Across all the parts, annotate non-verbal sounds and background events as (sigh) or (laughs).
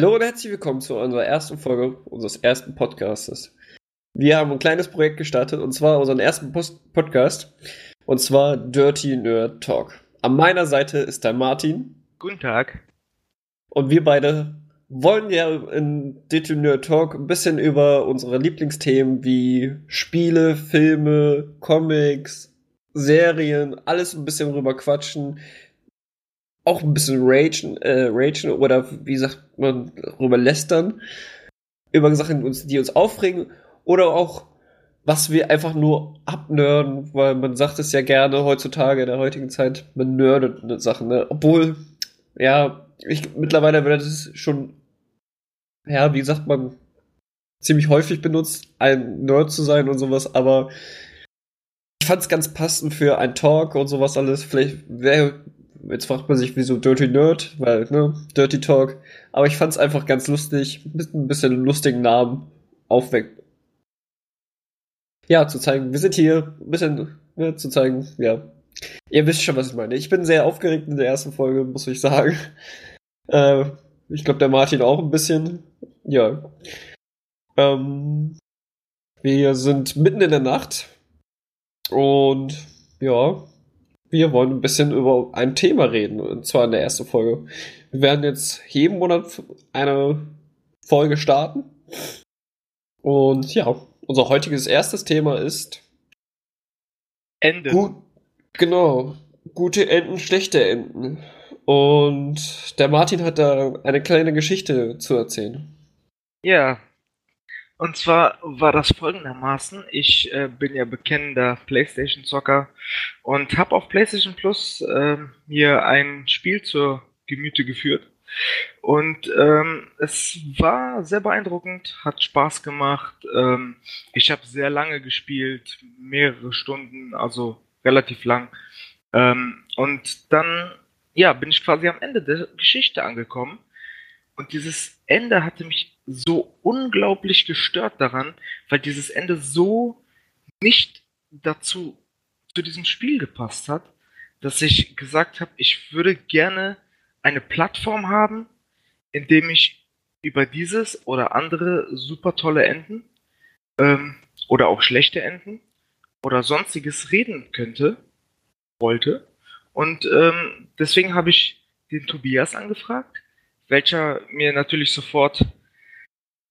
Hallo und herzlich willkommen zu unserer ersten Folge unseres ersten Podcastes. Wir haben ein kleines Projekt gestartet und zwar unseren ersten Post Podcast und zwar Dirty Nerd Talk. An meiner Seite ist der Martin. Guten Tag. Und wir beide wollen ja in Dirty Nerd Talk ein bisschen über unsere Lieblingsthemen wie Spiele, Filme, Comics, Serien, alles ein bisschen rüber quatschen auch ein bisschen ragen, äh, ragen oder wie sagt man, darüber lästern. Über Sachen, die uns aufregen. Oder auch, was wir einfach nur abnörden, weil man sagt es ja gerne heutzutage in der heutigen Zeit, man nerdet Sachen, ne? Obwohl, ja, ich mittlerweile wird es schon, ja, wie sagt man, ziemlich häufig benutzt, ein Nerd zu sein und sowas, aber ich fand es ganz passend für ein Talk und sowas alles. Vielleicht wäre Jetzt fragt man sich, wieso Dirty Nerd, weil, ne, Dirty Talk. Aber ich fand es einfach ganz lustig, mit ein bisschen lustigen Namen aufweckt. Ja, zu zeigen, wir sind hier, ein bisschen, ne, zu zeigen, ja. Ihr wisst schon, was ich meine. Ich bin sehr aufgeregt in der ersten Folge, muss ich sagen. (laughs) Äh, ich glaube, der Martin auch ein bisschen. Ja. Ähm, wir sind mitten in der Nacht. Und ja, wir wollen ein bisschen über ein Thema reden, und zwar in der ersten Folge. Wir werden jetzt jeden Monat eine Folge starten. Und ja, unser heutiges erstes Thema ist Ende. Gut, genau. Gute Enden, schlechte Enden. Und der Martin hat da eine kleine Geschichte zu erzählen. Ja, und zwar war das folgendermaßen, ich äh, bin ja bekennender Playstation-Zocker und habe auf PlayStation Plus äh, mir ein Spiel zur Gemüte geführt. Und ähm, es war sehr beeindruckend, hat Spaß gemacht. Ähm, ich habe sehr lange gespielt, mehrere Stunden, also relativ lang. Ähm, und dann, ja, bin ich quasi am Ende der Geschichte angekommen. Und dieses Ende hatte mich so unglaublich gestört daran, weil dieses Ende so nicht dazu zu diesem Spiel gepasst hat, dass ich gesagt habe, ich würde gerne eine Plattform haben, in dem ich über dieses oder andere super tolle Enden ähm, oder auch schlechte Enden oder sonstiges reden könnte, wollte. Und ähm, deswegen habe ich den Tobias angefragt, welcher mir natürlich sofort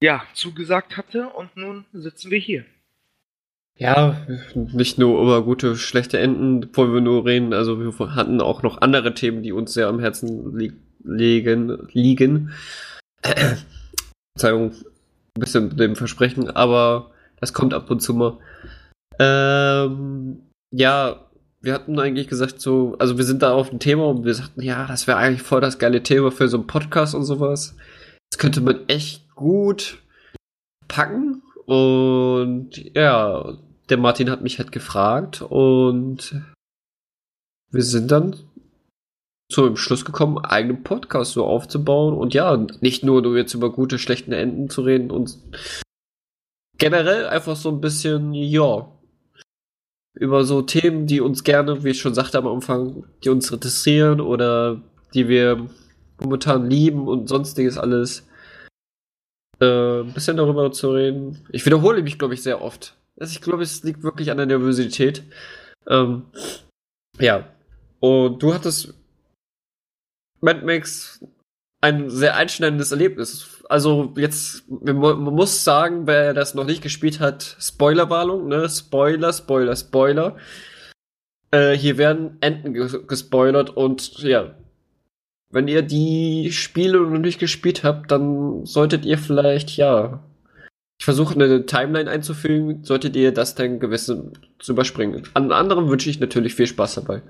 ja, zugesagt hatte und nun sitzen wir hier. Ja, nicht nur über gute, schlechte Enden wollen wir nur reden, also wir hatten auch noch andere Themen, die uns sehr am Herzen li liegen. liegen. Verzeihung, ein bisschen mit dem Versprechen, aber das kommt ab und zu mal. Ähm, ja, wir hatten eigentlich gesagt, so, also wir sind da auf dem Thema und wir sagten, ja, das wäre eigentlich voll das geile Thema für so einen Podcast und sowas. Das könnte man echt gut packen. Und ja, der Martin hat mich halt gefragt und wir sind dann zu dem Schluss gekommen, einen eigenen Podcast so aufzubauen und ja, nicht nur, nur jetzt über gute, schlechte Enden zu reden und generell einfach so ein bisschen, ja, über so Themen, die uns gerne, wie ich schon sagte am Anfang, die uns interessieren oder die wir momentan lieben und sonstiges alles äh, ein bisschen darüber zu reden. Ich wiederhole mich, glaube ich, sehr oft. Also ich glaube, es liegt wirklich an der Nervosität. Ähm, Ja. Und du hattest Mad Max ein sehr einschneidendes Erlebnis. Also jetzt, man muss sagen, wer das noch nicht gespielt hat, Spoilerwarnung, ne? Spoiler, Spoiler, Spoiler. Äh, hier werden Enten gespoilert und ja, wenn ihr die Spiele noch nicht gespielt habt, dann solltet ihr vielleicht, ja, ich versuche eine Timeline einzufügen, solltet ihr das dann gewissen zu überspringen. An anderen wünsche ich natürlich viel Spaß dabei.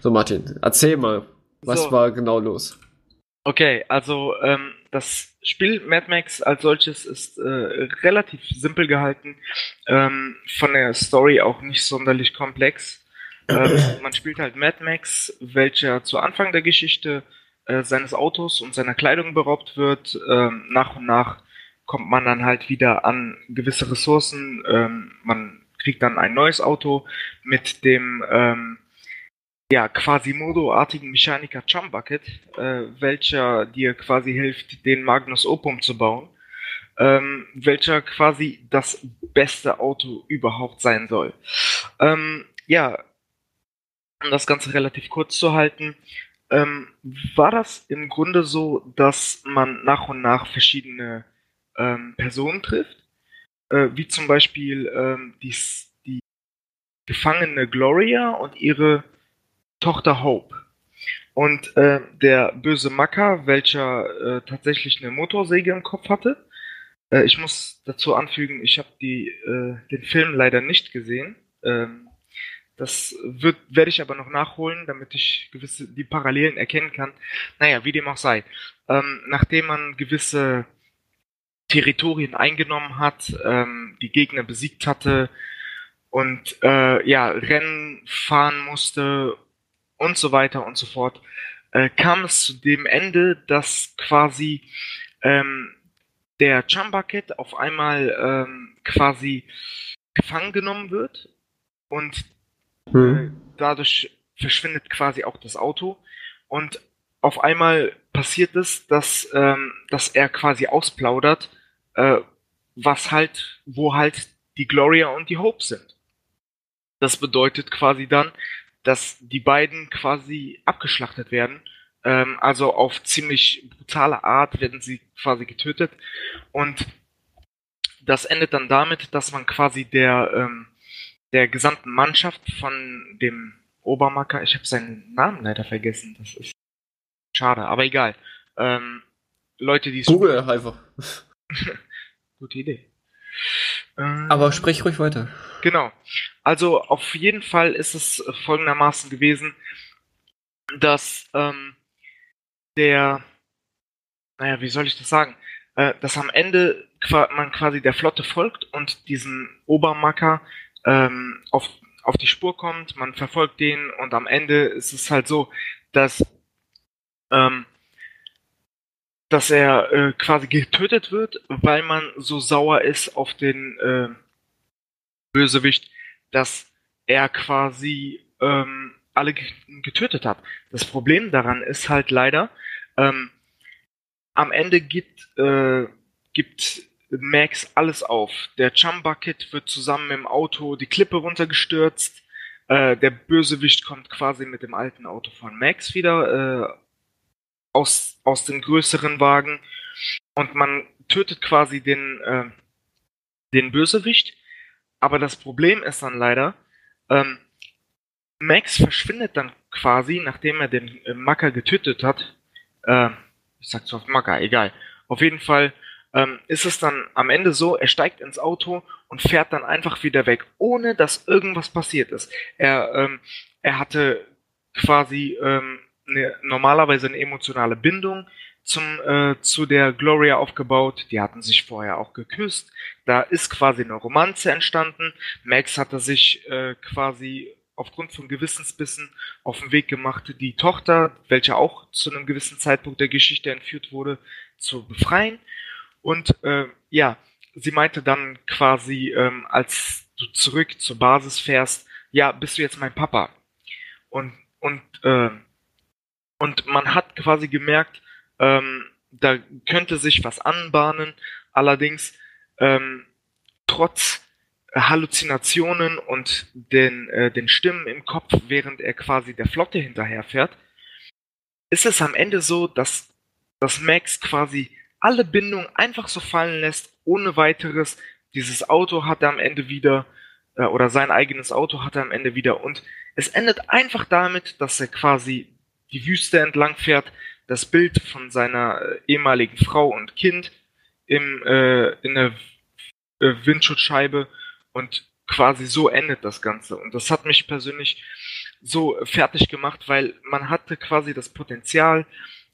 So, Martin, erzähl mal, was so. war genau los? Okay, also ähm, das Spiel Mad Max als solches ist äh, relativ simpel gehalten, ähm, von der Story auch nicht sonderlich komplex. Ähm, (clears throat) man spielt halt Mad Max, welcher zu Anfang der Geschichte äh, seines Autos und seiner Kleidung beraubt wird. Ähm, nach und nach kommt man dann halt wieder an gewisse Ressourcen. Ähm, man kriegt dann ein neues Auto mit dem ähm, ja, Quasimodo-artigen Mechaniker Chumbucket, äh, welcher dir quasi hilft, den Magnus Opum zu bauen, ähm, welcher quasi das beste Auto überhaupt sein soll. Ähm, ja, um das Ganze relativ kurz zu halten, ähm, war das im Grunde so, dass man nach und nach verschiedene ähm, Personen trifft, äh, wie zum Beispiel ähm, die, die gefangene Gloria und ihre Tochter Hope. Und äh, der böse Macker, welcher äh, tatsächlich eine Motorsäge im Kopf hatte. Äh, ich muss dazu anfügen, ich habe äh, den Film leider nicht gesehen. Ähm, das wird, werde ich aber noch nachholen, damit ich gewisse die Parallelen erkennen kann. Naja, wie dem auch sei. Ähm, nachdem man gewisse Territorien eingenommen hat, ähm, die Gegner besiegt hatte und äh, ja, Rennen fahren musste und so weiter und so fort, äh, kam es zu dem Ende, dass quasi ähm, der Chumbucket auf einmal ähm, quasi gefangen genommen wird und hm. dadurch verschwindet quasi auch das Auto und auf einmal passiert es, dass, ähm, dass er quasi ausplaudert, äh, was halt, wo halt die Gloria und die Hope sind. Das bedeutet quasi dann, dass die beiden quasi abgeschlachtet werden. Ähm, also auf ziemlich brutale Art werden sie quasi getötet. Und das endet dann damit, dass man quasi der, ähm, der gesamten Mannschaft von dem Obermacker, ich habe seinen Namen leider vergessen, das ist schade, aber egal. Ähm, Leute, die Google einfach. (laughs) Gute Idee. Aber sprich ruhig weiter. Genau. Also auf jeden Fall ist es folgendermaßen gewesen, dass ähm, der, naja, wie soll ich das sagen, äh, dass am Ende man quasi der Flotte folgt und diesen Obermacker ähm, auf, auf die Spur kommt, man verfolgt den und am Ende ist es halt so, dass ähm, dass er äh, quasi getötet wird, weil man so sauer ist auf den äh, Bösewicht, dass er quasi ähm, alle getötet hat. Das Problem daran ist halt leider, ähm, am Ende gibt, äh, gibt Max alles auf. Der Chumbucket wird zusammen dem Auto die Klippe runtergestürzt. Äh, der Bösewicht kommt quasi mit dem alten Auto von Max wieder äh, aus, aus dem größeren Wagen und man tötet quasi den, äh, den Bösewicht. Aber das Problem ist dann leider, ähm, Max verschwindet dann quasi, nachdem er den äh, Macker getötet hat. Äh, ich sag zwar Macker, egal. Auf jeden Fall ähm, ist es dann am Ende so, er steigt ins Auto und fährt dann einfach wieder weg, ohne dass irgendwas passiert ist. Er, ähm, er hatte quasi ähm, eine, normalerweise eine emotionale Bindung zum, äh, zu der Gloria aufgebaut. Die hatten sich vorher auch geküsst. Da ist quasi eine Romanze entstanden. Max hatte sich äh, quasi aufgrund von Gewissensbissen auf den Weg gemacht, die Tochter, welche auch zu einem gewissen Zeitpunkt der Geschichte entführt wurde, zu befreien. Und äh, ja, sie meinte dann quasi, ähm, als du zurück zur Basis fährst, ja, bist du jetzt mein Papa? Und, und äh, und man hat quasi gemerkt, ähm, da könnte sich was anbahnen. Allerdings, ähm, trotz Halluzinationen und den, äh, den Stimmen im Kopf, während er quasi der Flotte hinterherfährt, ist es am Ende so, dass, dass Max quasi alle Bindungen einfach so fallen lässt, ohne weiteres. Dieses Auto hat er am Ende wieder, äh, oder sein eigenes Auto hat er am Ende wieder. Und es endet einfach damit, dass er quasi die Wüste entlang fährt, das Bild von seiner äh, ehemaligen Frau und Kind im, äh, in der äh, Windschutzscheibe und quasi so endet das Ganze. Und das hat mich persönlich so fertig gemacht, weil man hatte quasi das Potenzial,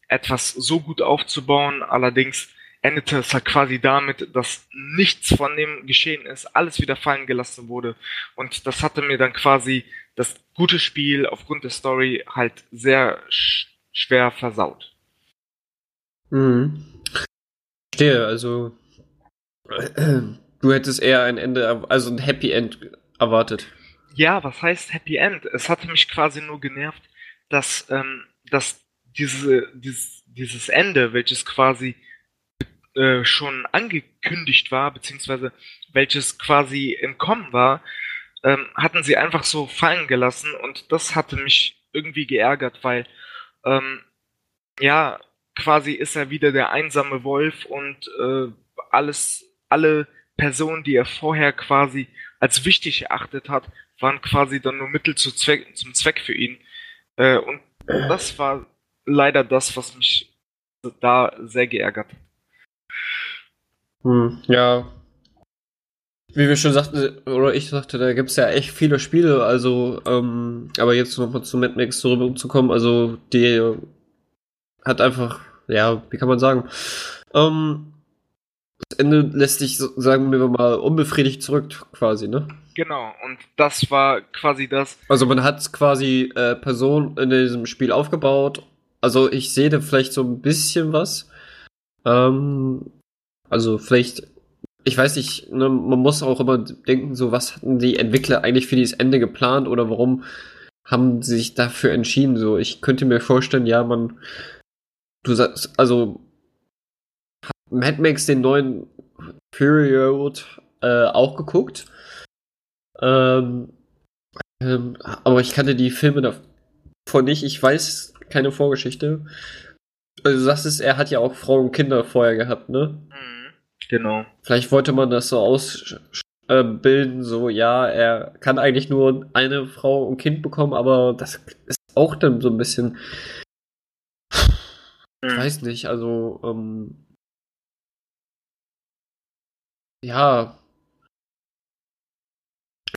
etwas so gut aufzubauen, allerdings endete es halt quasi damit, dass nichts von dem geschehen ist, alles wieder fallen gelassen wurde. Und das hatte mir dann quasi das gute Spiel aufgrund der Story halt sehr sch schwer versaut. Mhm. Verstehe, also du hättest eher ein Ende, also ein Happy End erwartet. Ja, was heißt Happy End? Es hatte mich quasi nur genervt, dass, ähm, dass diese, dieses, dieses Ende, welches quasi äh, schon angekündigt war, beziehungsweise welches quasi im Kommen war, ähm, hatten sie einfach so fallen gelassen und das hatte mich irgendwie geärgert, weil ähm, ja, quasi ist er wieder der einsame Wolf und äh, alles, alle Personen, die er vorher quasi als wichtig erachtet hat, waren quasi dann nur Mittel zu Zweck, zum Zweck für ihn. Äh, und das war leider das, was mich da sehr geärgert hat. Hm, ja. Wie wir schon sagten, oder ich sagte, da gibt es ja echt viele Spiele, also, ähm, aber jetzt nochmal zu Mad Max zurückzukommen, also die hat einfach, ja, wie kann man sagen, ähm, das Ende lässt sich, sagen wir mal, unbefriedigt zurück, quasi, ne? Genau, und das war quasi das. Also man hat quasi äh, Personen in diesem Spiel aufgebaut. Also ich sehe da vielleicht so ein bisschen was. Ähm, also vielleicht, ich weiß nicht, ne, man muss auch immer denken, so was hatten die Entwickler eigentlich für dieses Ende geplant oder warum haben sie sich dafür entschieden? So, ich könnte mir vorstellen, ja, man, du sagst, also Mad Max den neuen Fury Road äh, auch geguckt. Ähm, ähm, aber ich kannte die Filme davon nicht. Ich weiß keine Vorgeschichte. Also sagst es, er hat ja auch Frauen und Kinder vorher gehabt, ne? Mhm, genau. Vielleicht wollte man das so ausbilden, so ja, er kann eigentlich nur eine Frau und Kind bekommen, aber das ist auch dann so ein bisschen. Ich mhm. weiß nicht, also ähm, ja,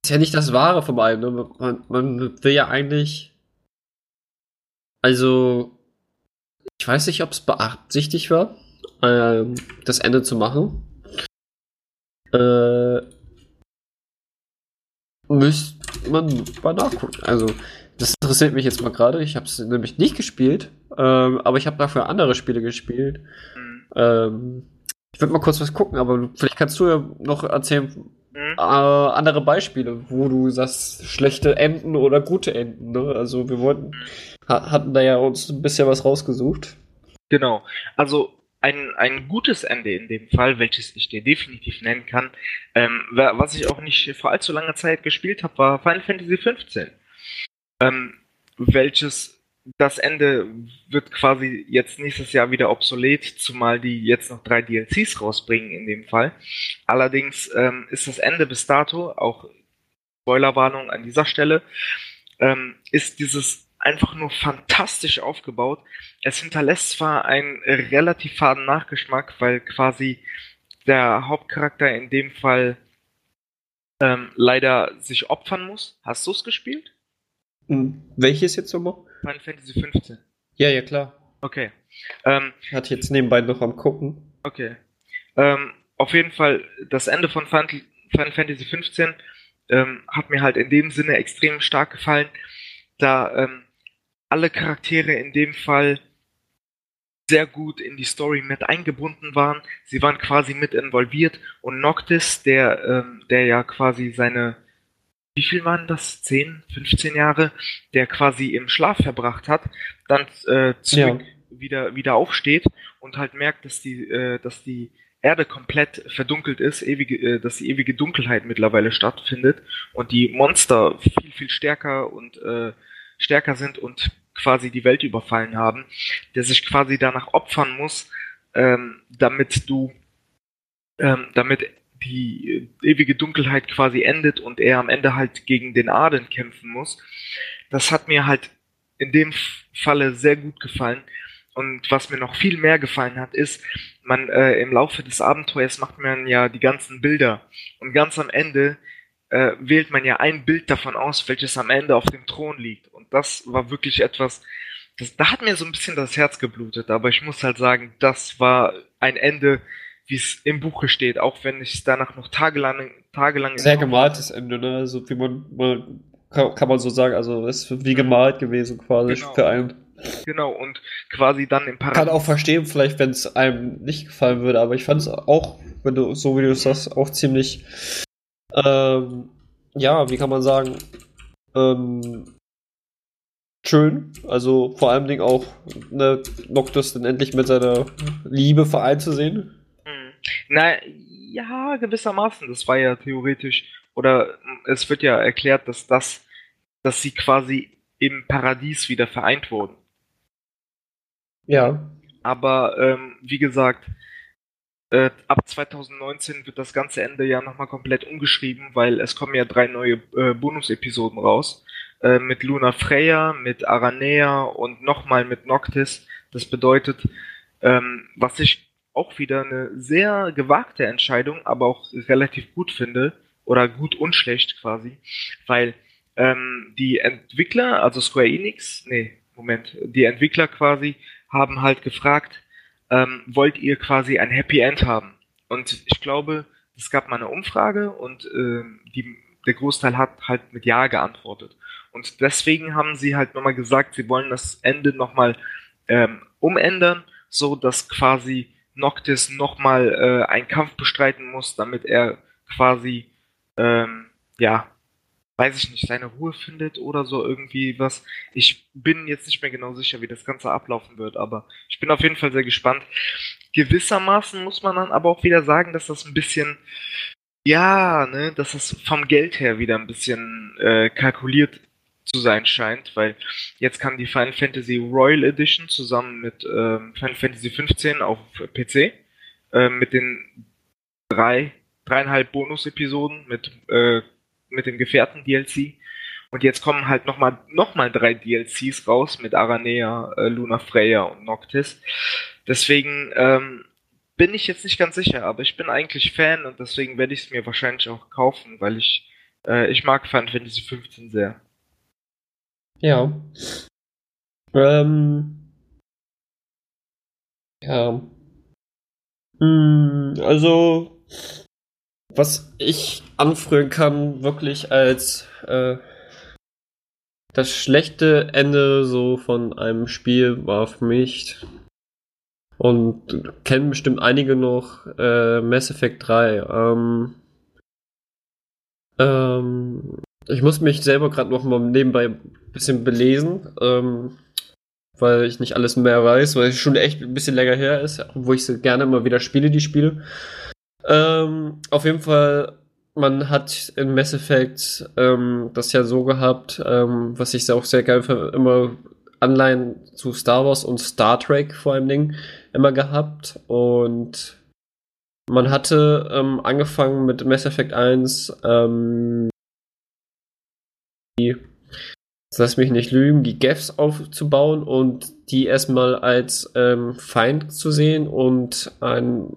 ist ja nicht das Wahre von allem. Ne? Man, man will ja eigentlich. Also, ich weiß nicht, ob es beabsichtigt war, äh, das Ende zu machen. Äh, müsste man mal nachgucken. Also, das interessiert mich jetzt mal gerade. Ich habe es nämlich nicht gespielt, ähm, aber ich habe dafür andere Spiele gespielt. Mhm. Ähm, ich würde mal kurz was gucken, aber vielleicht kannst du ja noch erzählen, mhm. äh, andere Beispiele, wo du sagst, schlechte Enden oder gute Enden. Ne? Also wir wollten, ha hatten da ja uns ein bisschen was rausgesucht. Genau. Also ein, ein gutes Ende in dem Fall, welches ich dir definitiv nennen kann, ähm, was ich auch nicht vor allzu langer Zeit gespielt habe, war Final Fantasy XV. Ähm, welches das Ende wird quasi jetzt nächstes Jahr wieder obsolet, zumal die jetzt noch drei DLCs rausbringen in dem Fall. Allerdings ähm, ist das Ende bis dato, auch Spoilerwarnung an dieser Stelle, ähm, ist dieses einfach nur fantastisch aufgebaut. Es hinterlässt zwar einen relativ faden Nachgeschmack, weil quasi der Hauptcharakter in dem Fall ähm, leider sich opfern muss. Hast du es gespielt? Hm, welches jetzt nochmal? Final Fantasy 15. Ja, ja, klar. Okay. Ähm, Hat jetzt nebenbei noch am gucken. Okay. Ähm, auf jeden Fall, das Ende von Final, Final Fantasy 15 ähm, hat mir halt in dem Sinne extrem stark gefallen, da ähm, alle Charaktere in dem Fall sehr gut in die Story mit eingebunden waren. Sie waren quasi mit involviert und Noctis, der, ähm, der ja quasi seine wie viel waren das? 10, 15 Jahre, der quasi im Schlaf verbracht hat, dann äh, zurück ja. wieder, wieder aufsteht und halt merkt, dass die, äh, dass die Erde komplett verdunkelt ist, ewige, äh, dass die ewige Dunkelheit mittlerweile stattfindet und die Monster viel, viel stärker und äh, stärker sind und quasi die Welt überfallen haben, der sich quasi danach opfern muss, ähm, damit du, ähm, damit die ewige Dunkelheit quasi endet und er am Ende halt gegen den Aden kämpfen muss. Das hat mir halt in dem Falle sehr gut gefallen. Und was mir noch viel mehr gefallen hat, ist, man äh, im Laufe des Abenteuers macht man ja die ganzen Bilder. Und ganz am Ende äh, wählt man ja ein Bild davon aus, welches am Ende auf dem Thron liegt. Und das war wirklich etwas, das, da hat mir so ein bisschen das Herz geblutet. Aber ich muss halt sagen, das war ein Ende, wie es im Buche steht, auch wenn ich danach noch tagelang, tagelang sehr gemaltes Ende, ne? Also wie man, man kann, kann, man so sagen, also es ist wie gemalt gewesen quasi genau. für einen. Genau, und quasi dann im Paradies. Kann auch verstehen, vielleicht, wenn es einem nicht gefallen würde, aber ich fand es auch, wenn du, so wie du es sagst, auch ziemlich, ähm, ja, wie kann man sagen, ähm, schön. Also vor allem Ding auch ne, Noctus dann endlich mit seiner Liebe vereint zu sehen. Hm. Na, ja, gewissermaßen. Das war ja theoretisch, oder es wird ja erklärt, dass das, dass sie quasi im Paradies wieder vereint wurden. Ja. Aber ähm, wie gesagt, äh, ab 2019 wird das ganze Ende ja nochmal komplett umgeschrieben, weil es kommen ja drei neue äh, Bonus-Episoden raus. Äh, mit Luna Freya, mit Aranea und nochmal mit Noctis. Das bedeutet, ähm, was ich auch wieder eine sehr gewagte Entscheidung, aber auch relativ gut finde, oder gut und schlecht quasi, weil ähm, die Entwickler, also Square Enix, nee, Moment, die Entwickler quasi haben halt gefragt, ähm, wollt ihr quasi ein Happy End haben? Und ich glaube, es gab mal eine Umfrage und äh, die, der Großteil hat halt mit Ja geantwortet. Und deswegen haben sie halt nochmal gesagt, sie wollen das Ende nochmal ähm, umändern, so dass quasi Noctis nochmal äh, einen Kampf bestreiten muss, damit er quasi, ähm, ja, weiß ich nicht, seine Ruhe findet oder so irgendwie was. Ich bin jetzt nicht mehr genau sicher, wie das Ganze ablaufen wird, aber ich bin auf jeden Fall sehr gespannt. Gewissermaßen muss man dann aber auch wieder sagen, dass das ein bisschen, ja, ne, dass das vom Geld her wieder ein bisschen äh, kalkuliert zu sein scheint, weil jetzt kann die Final Fantasy Royal Edition zusammen mit ähm, Final Fantasy 15 auf PC äh, mit den drei dreieinhalb Bonus-Episoden mit äh, mit dem Gefährten-DLC. Und jetzt kommen halt nochmal noch mal drei DLCs raus mit Aranea, äh, Luna Freya und Noctis. Deswegen ähm, bin ich jetzt nicht ganz sicher, aber ich bin eigentlich Fan und deswegen werde ich es mir wahrscheinlich auch kaufen, weil ich, äh, ich mag Final Fantasy 15 sehr. Ja. Ähm. Ja. Hm, also, was ich anführen kann, wirklich als äh, das schlechte Ende so von einem Spiel war für mich und kennen bestimmt einige noch äh, Mass Effect 3. Ähm, ähm, ich muss mich selber gerade noch mal nebenbei ein bisschen belesen, ähm, weil ich nicht alles mehr weiß, weil es schon echt ein bisschen länger her ist, wo ich sie gerne immer wieder spiele, die Spiele. Ähm, auf jeden Fall, man hat in Mass Effect ähm, das ja so gehabt, ähm, was ich auch sehr geil finde, immer Anleihen zu Star Wars und Star Trek vor allem Ding immer gehabt. Und man hatte ähm, angefangen mit Mass Effect 1 ähm, die, lass mich nicht lügen, die Gaffs aufzubauen und die erstmal als ähm, Feind zu sehen und ein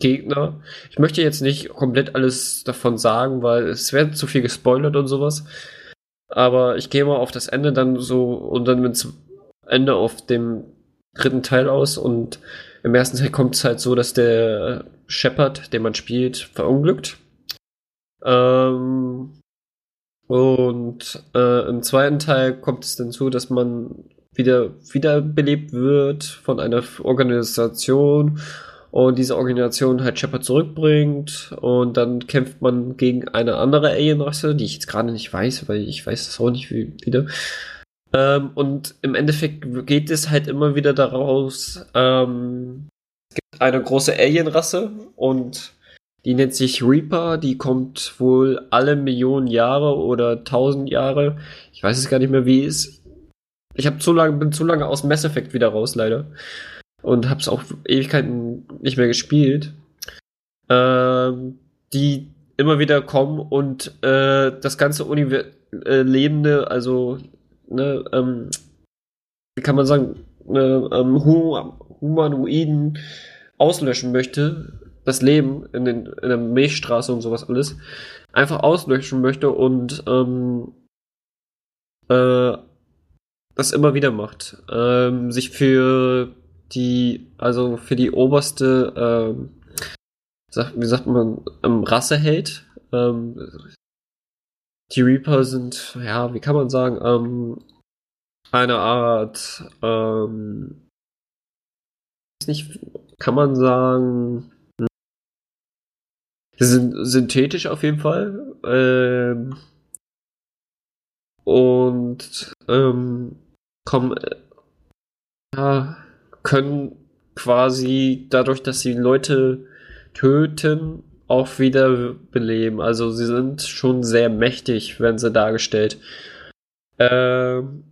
Gegner. Ich möchte jetzt nicht komplett alles davon sagen, weil es wird zu viel gespoilert und sowas. Aber ich gehe mal auf das Ende dann so und dann mit Ende auf dem dritten Teil aus und im ersten Teil kommt es halt so, dass der Shepard, den man spielt, verunglückt. Ähm, und äh, im zweiten Teil kommt es dann zu, dass man wieder wiederbelebt wird von einer Organisation und diese Organisation halt Shepard zurückbringt und dann kämpft man gegen eine andere Alienrasse, die ich jetzt gerade nicht weiß, weil ich weiß das auch nicht wie, wieder. Ähm, und im Endeffekt geht es halt immer wieder daraus, ähm, es gibt eine große Alienrasse und die nennt sich Reaper. Die kommt wohl alle Millionen Jahre oder tausend Jahre. Ich weiß es gar nicht mehr, wie es. Ich habe zu lange, bin zu lange aus Mass Effect wieder raus, leider. Und hab's auch Ewigkeiten nicht mehr gespielt. Ähm, die immer wieder kommen und äh, das ganze Univer äh, Lebende, also, ne, ähm, wie kann man sagen, ne, ähm, Humanoiden auslöschen möchte, das Leben in, den, in der Milchstraße und sowas alles, einfach auslöschen möchte und ähm, äh, das immer wieder macht. Ähm, sich für die, also für die oberste, ähm, wie sagt man, ähm, Rasse hält. Ähm, die Reaper sind, ja, wie kann man sagen, ähm, eine Art, ähm, nicht, kann man sagen, sind synthetisch auf jeden Fall. Ähm, und ähm, kommen, äh, ja, können quasi dadurch, dass sie Leute töten, auch wieder beleben. Also sie sind schon sehr mächtig, werden sie dargestellt. Ähm,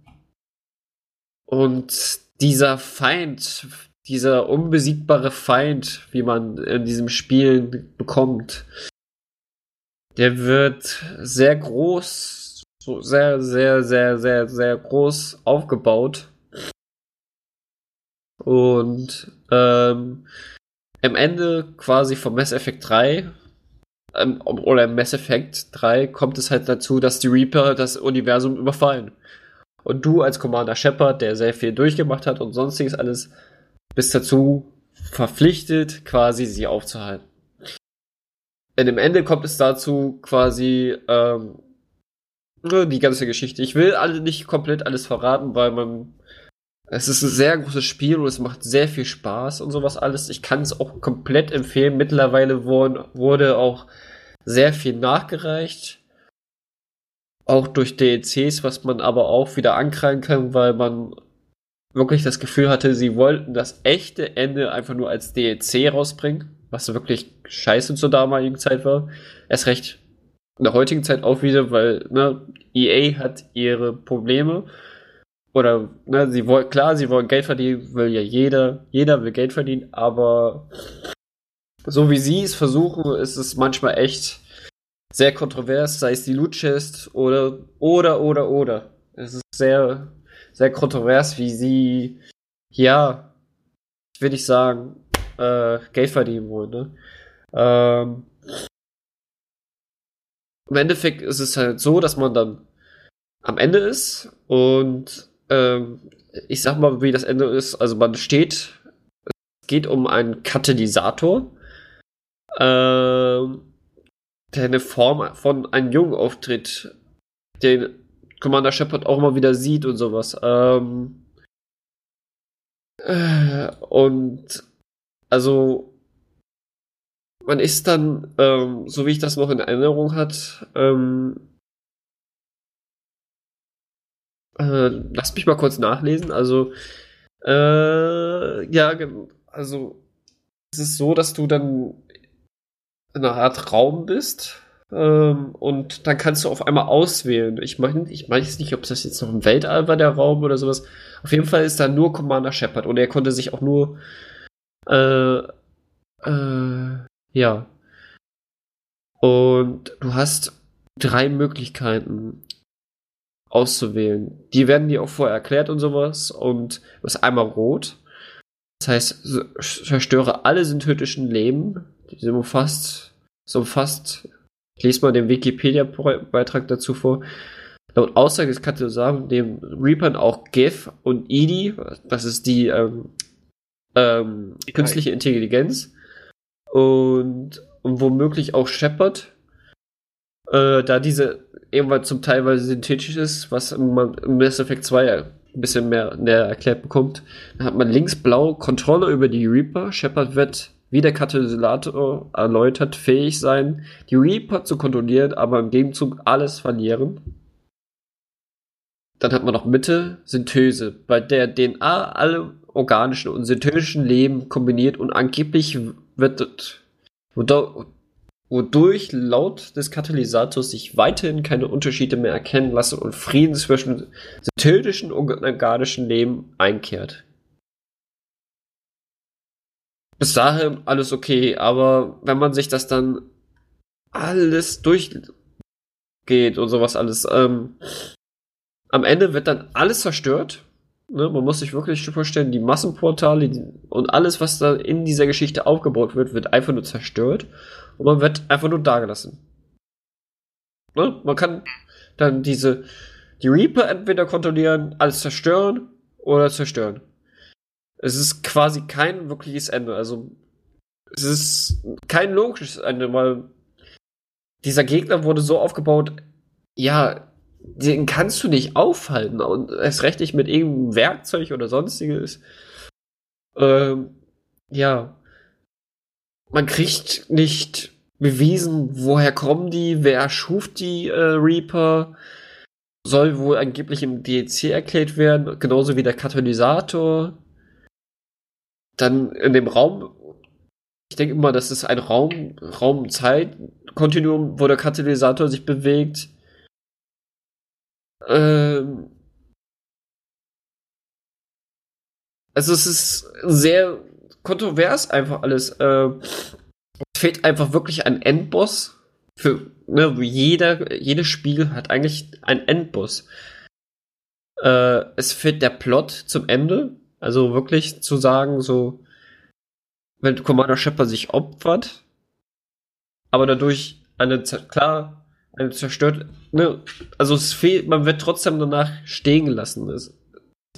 und dieser Feind, dieser unbesiegbare Feind, wie man in diesem Spiel bekommt, der wird sehr groß, so sehr, sehr, sehr, sehr, sehr groß aufgebaut. Und ähm, am Ende quasi vom Mass Effect 3 ähm, oder im Mass Effect 3 kommt es halt dazu, dass die Reaper das Universum überfallen. Und du als Commander Shepard, der sehr viel durchgemacht hat und sonstiges alles, bist dazu verpflichtet, quasi sie aufzuhalten. In dem Ende kommt es dazu quasi ähm, die ganze Geschichte. Ich will alle nicht komplett alles verraten, weil man es ist ein sehr großes Spiel und es macht sehr viel Spaß und sowas alles. Ich kann es auch komplett empfehlen. Mittlerweile wurden, wurde auch sehr viel nachgereicht. Auch durch DLCs, was man aber auch wieder ankreien kann, weil man wirklich das Gefühl hatte, sie wollten das echte Ende einfach nur als DLC rausbringen, was wirklich scheiße zur damaligen Zeit war. Erst recht in der heutigen Zeit auch wieder, weil ne, EA hat ihre Probleme oder ne, sie wollen, klar, sie wollen Geld verdienen, will ja jeder, jeder will Geld verdienen, aber so wie sie es versuchen, ist es manchmal echt sehr kontrovers, sei es die Loot Chest oder, oder, oder, oder. Es ist sehr, sehr kontrovers, wie sie, ja, ich will nicht sagen, äh, Geld verdienen wollen, ne? Ähm, Im Endeffekt ist es halt so, dass man dann am Ende ist und ähm, ich sag mal, wie das Ende ist. Also man steht, es geht um einen Katalysator, ähm, der eine Form von einem Jungen auftritt, den Commander Shepard auch immer wieder sieht und sowas. Ähm, äh, und also man ist dann, ähm, so wie ich das noch in Erinnerung hat, ähm, Äh, lass mich mal kurz nachlesen. Also, äh, ja, also es ist so, dass du dann in einer Art Raum bist ähm, und dann kannst du auf einmal auswählen. Ich meine, ich weiß nicht, ob das jetzt noch im Weltall war, der Raum oder sowas. Auf jeden Fall ist da nur Commander Shepard und er konnte sich auch nur, äh, äh, ja. Und du hast drei Möglichkeiten auszuwählen. Die werden dir auch vorher erklärt und sowas. Und du hast einmal rot. Das heißt, zerstöre alle synthetischen Leben. Die umfasst, so umfasst, ich lese mal den Wikipedia-Beitrag dazu vor. Laut Aussage des Katalysators dem Reapern auch GIF und EDI, das ist die ähm, ähm, künstliche Intelligenz. Und, und womöglich auch Shepard, äh, da diese irgendwann zum Teil synthetisch ist, was man im Mass Effect 2 ein bisschen mehr näher erklärt bekommt. Dann hat man links blau Kontrolle über die Reaper. Shepard wird, wie der Katalysator erläutert, fähig sein, die Reaper zu kontrollieren, aber im Gegenzug alles verlieren. Dann hat man noch Mitte Synthese, bei der DNA alle organischen und synthetischen Leben kombiniert und angeblich wird wodurch laut des Katalysators sich weiterhin keine Unterschiede mehr erkennen lassen und Frieden zwischen synthetischen und organischen Leben einkehrt. Bis dahin alles okay, aber wenn man sich das dann alles durchgeht und sowas alles, ähm, am Ende wird dann alles zerstört. Ne? Man muss sich wirklich vorstellen, die Massenportale und alles, was da in dieser Geschichte aufgebaut wird, wird einfach nur zerstört und man wird einfach nur dagelassen. Ne? Man kann dann diese die Reaper entweder kontrollieren, alles zerstören oder zerstören. Es ist quasi kein wirkliches Ende. Also es ist kein logisches Ende, weil dieser Gegner wurde so aufgebaut, ja, den kannst du nicht aufhalten und erst recht nicht mit irgendeinem Werkzeug oder sonstiges. Ähm, ja. Man kriegt nicht bewiesen, woher kommen die, wer schuf die äh, Reaper. Soll wohl angeblich im DLC erklärt werden, genauso wie der Katalysator. Dann in dem Raum, ich denke immer, das ist ein Raum, Raum-Zeit-Kontinuum, wo der Katalysator sich bewegt ähm, also es ist sehr kontrovers einfach alles. Äh, es fehlt einfach wirklich ein Endboss. Für ne, jeder, jedes Spiel hat eigentlich ein Endboss. Äh, es fehlt der Plot zum Ende. Also wirklich zu sagen, so, wenn Commander Shepard sich opfert, aber dadurch eine, klar, eine zerstört, ne, also es fehlt, man wird trotzdem danach stehen gelassen. Es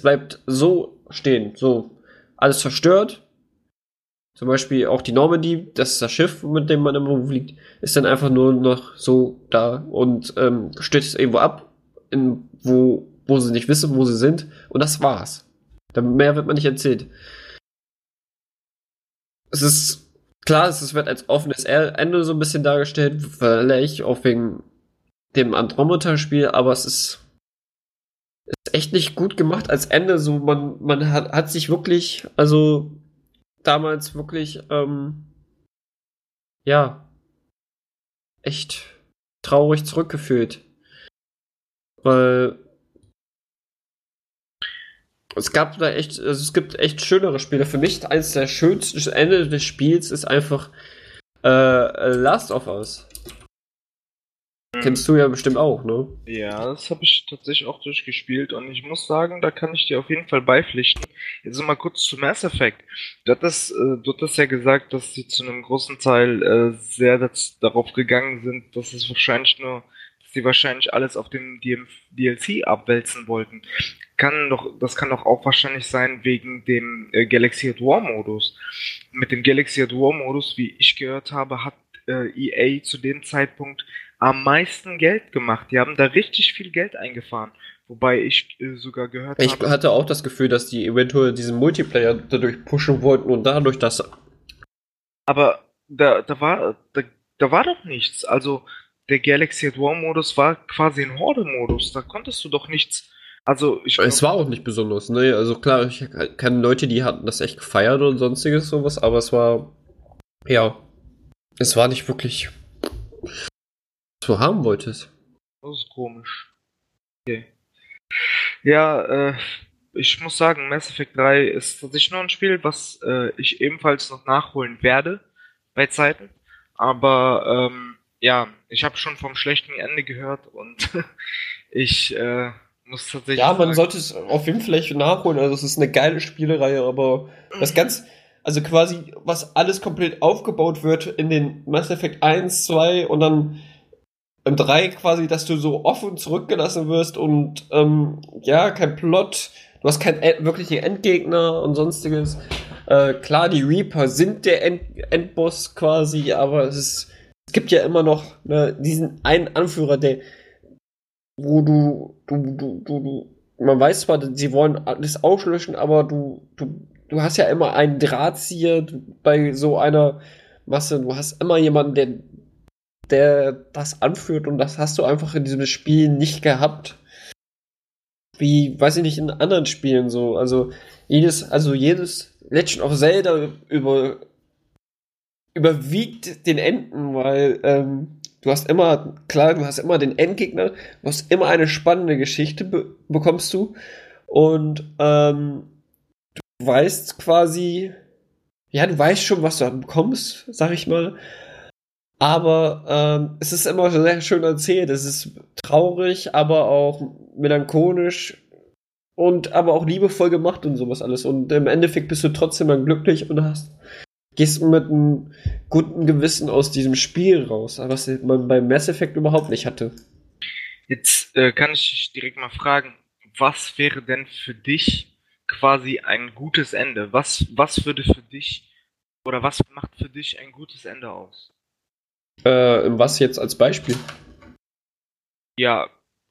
bleibt so stehen, so alles zerstört. Zum Beispiel auch die Normandy, das ist das Schiff, mit dem man immer fliegt, ist dann einfach nur noch so da und ähm, stürzt irgendwo ab, in, wo, wo sie nicht wissen, wo sie sind. Und das war's. Dann mehr wird man nicht erzählt. Es ist Klar, es wird als offenes Ende so ein bisschen dargestellt, vielleicht auch wegen dem Andromeda-Spiel, aber es ist, ist echt nicht gut gemacht als Ende. So, man, man hat, hat sich wirklich, also damals wirklich, ähm, ja, echt traurig zurückgefühlt. Weil es gab da echt, also es gibt echt schönere Spiele. Für mich eines der schönsten Ende des Spiels ist einfach äh, Last of Us. Kennst du ja bestimmt auch, ne? Ja, das habe ich tatsächlich auch durchgespielt und ich muss sagen, da kann ich dir auf jeden Fall beipflichten. Jetzt mal kurz zu Mass Effect. Du hattest, äh, du hattest ja gesagt, dass sie zu einem großen Teil äh, sehr das, darauf gegangen sind, dass es wahrscheinlich nur sie wahrscheinlich alles auf dem DLC abwälzen wollten. Kann doch, das kann doch auch wahrscheinlich sein wegen dem äh, Galaxy at War Modus. Mit dem Galaxy at War Modus, wie ich gehört habe, hat äh, EA zu dem Zeitpunkt am meisten Geld gemacht. Die haben da richtig viel Geld eingefahren. Wobei ich äh, sogar gehört ich habe. Ich hatte auch das Gefühl, dass die eventuell diesen Multiplayer dadurch pushen wollten und dadurch das. Aber da, da war, da, da war doch nichts. Also, der Galaxy at War Modus war quasi ein Horde-Modus. Da konntest du doch nichts. Also ich es war auch nicht besonders, ne? Also klar, ich kenne Leute, die hatten das echt gefeiert und sonstiges sowas, aber es war ja, es war nicht wirklich du haben wolltest. Das ist komisch. Okay. Ja, äh, ich muss sagen, Mass Effect 3 ist tatsächlich noch ein Spiel, was äh, ich ebenfalls noch nachholen werde bei Zeiten. Aber ähm, ja, ich habe schon vom schlechten Ende gehört und (laughs) ich äh, muss tatsächlich. Ja, man sagen, sollte es auf jeden Fall nachholen. Also es ist eine geile Spielereihe, aber das mhm. ganz, also quasi, was alles komplett aufgebaut wird in den Mass Effect 1, 2 und dann im 3 quasi, dass du so offen zurückgelassen wirst und ähm, ja, kein Plot, du hast keinen wirklichen Endgegner und sonstiges. Äh, klar, die Reaper sind der End Endboss quasi, aber es ist es gibt ja immer noch ne, diesen einen Anführer, der, wo du, du, du, du, du, man weiß zwar, sie wollen alles auslöschen, aber du, du, du hast ja immer einen Drahtzieher bei so einer Masse. Du hast immer jemanden, der, der das anführt und das hast du einfach in diesem Spiel nicht gehabt. wie, weiß ich nicht, in anderen Spielen so. Also jedes, also jedes Legend of Zelda über, überwiegt den Enden, weil ähm, du hast immer, klar, du hast immer den Endgegner, du hast immer eine spannende Geschichte be bekommst du. Und ähm, du weißt quasi, ja, du weißt schon, was du bekommst, sag ich mal. Aber ähm, es ist immer sehr schön erzählt. Es ist traurig, aber auch melancholisch und aber auch liebevoll gemacht und sowas alles. Und im Endeffekt bist du trotzdem dann glücklich und hast gehst mit einem guten Gewissen aus diesem Spiel raus, was man beim Mass Effect überhaupt nicht hatte. Jetzt äh, kann ich dich direkt mal fragen, was wäre denn für dich quasi ein gutes Ende? Was, was würde für dich oder was macht für dich ein gutes Ende aus? Äh, was jetzt als Beispiel? Ja,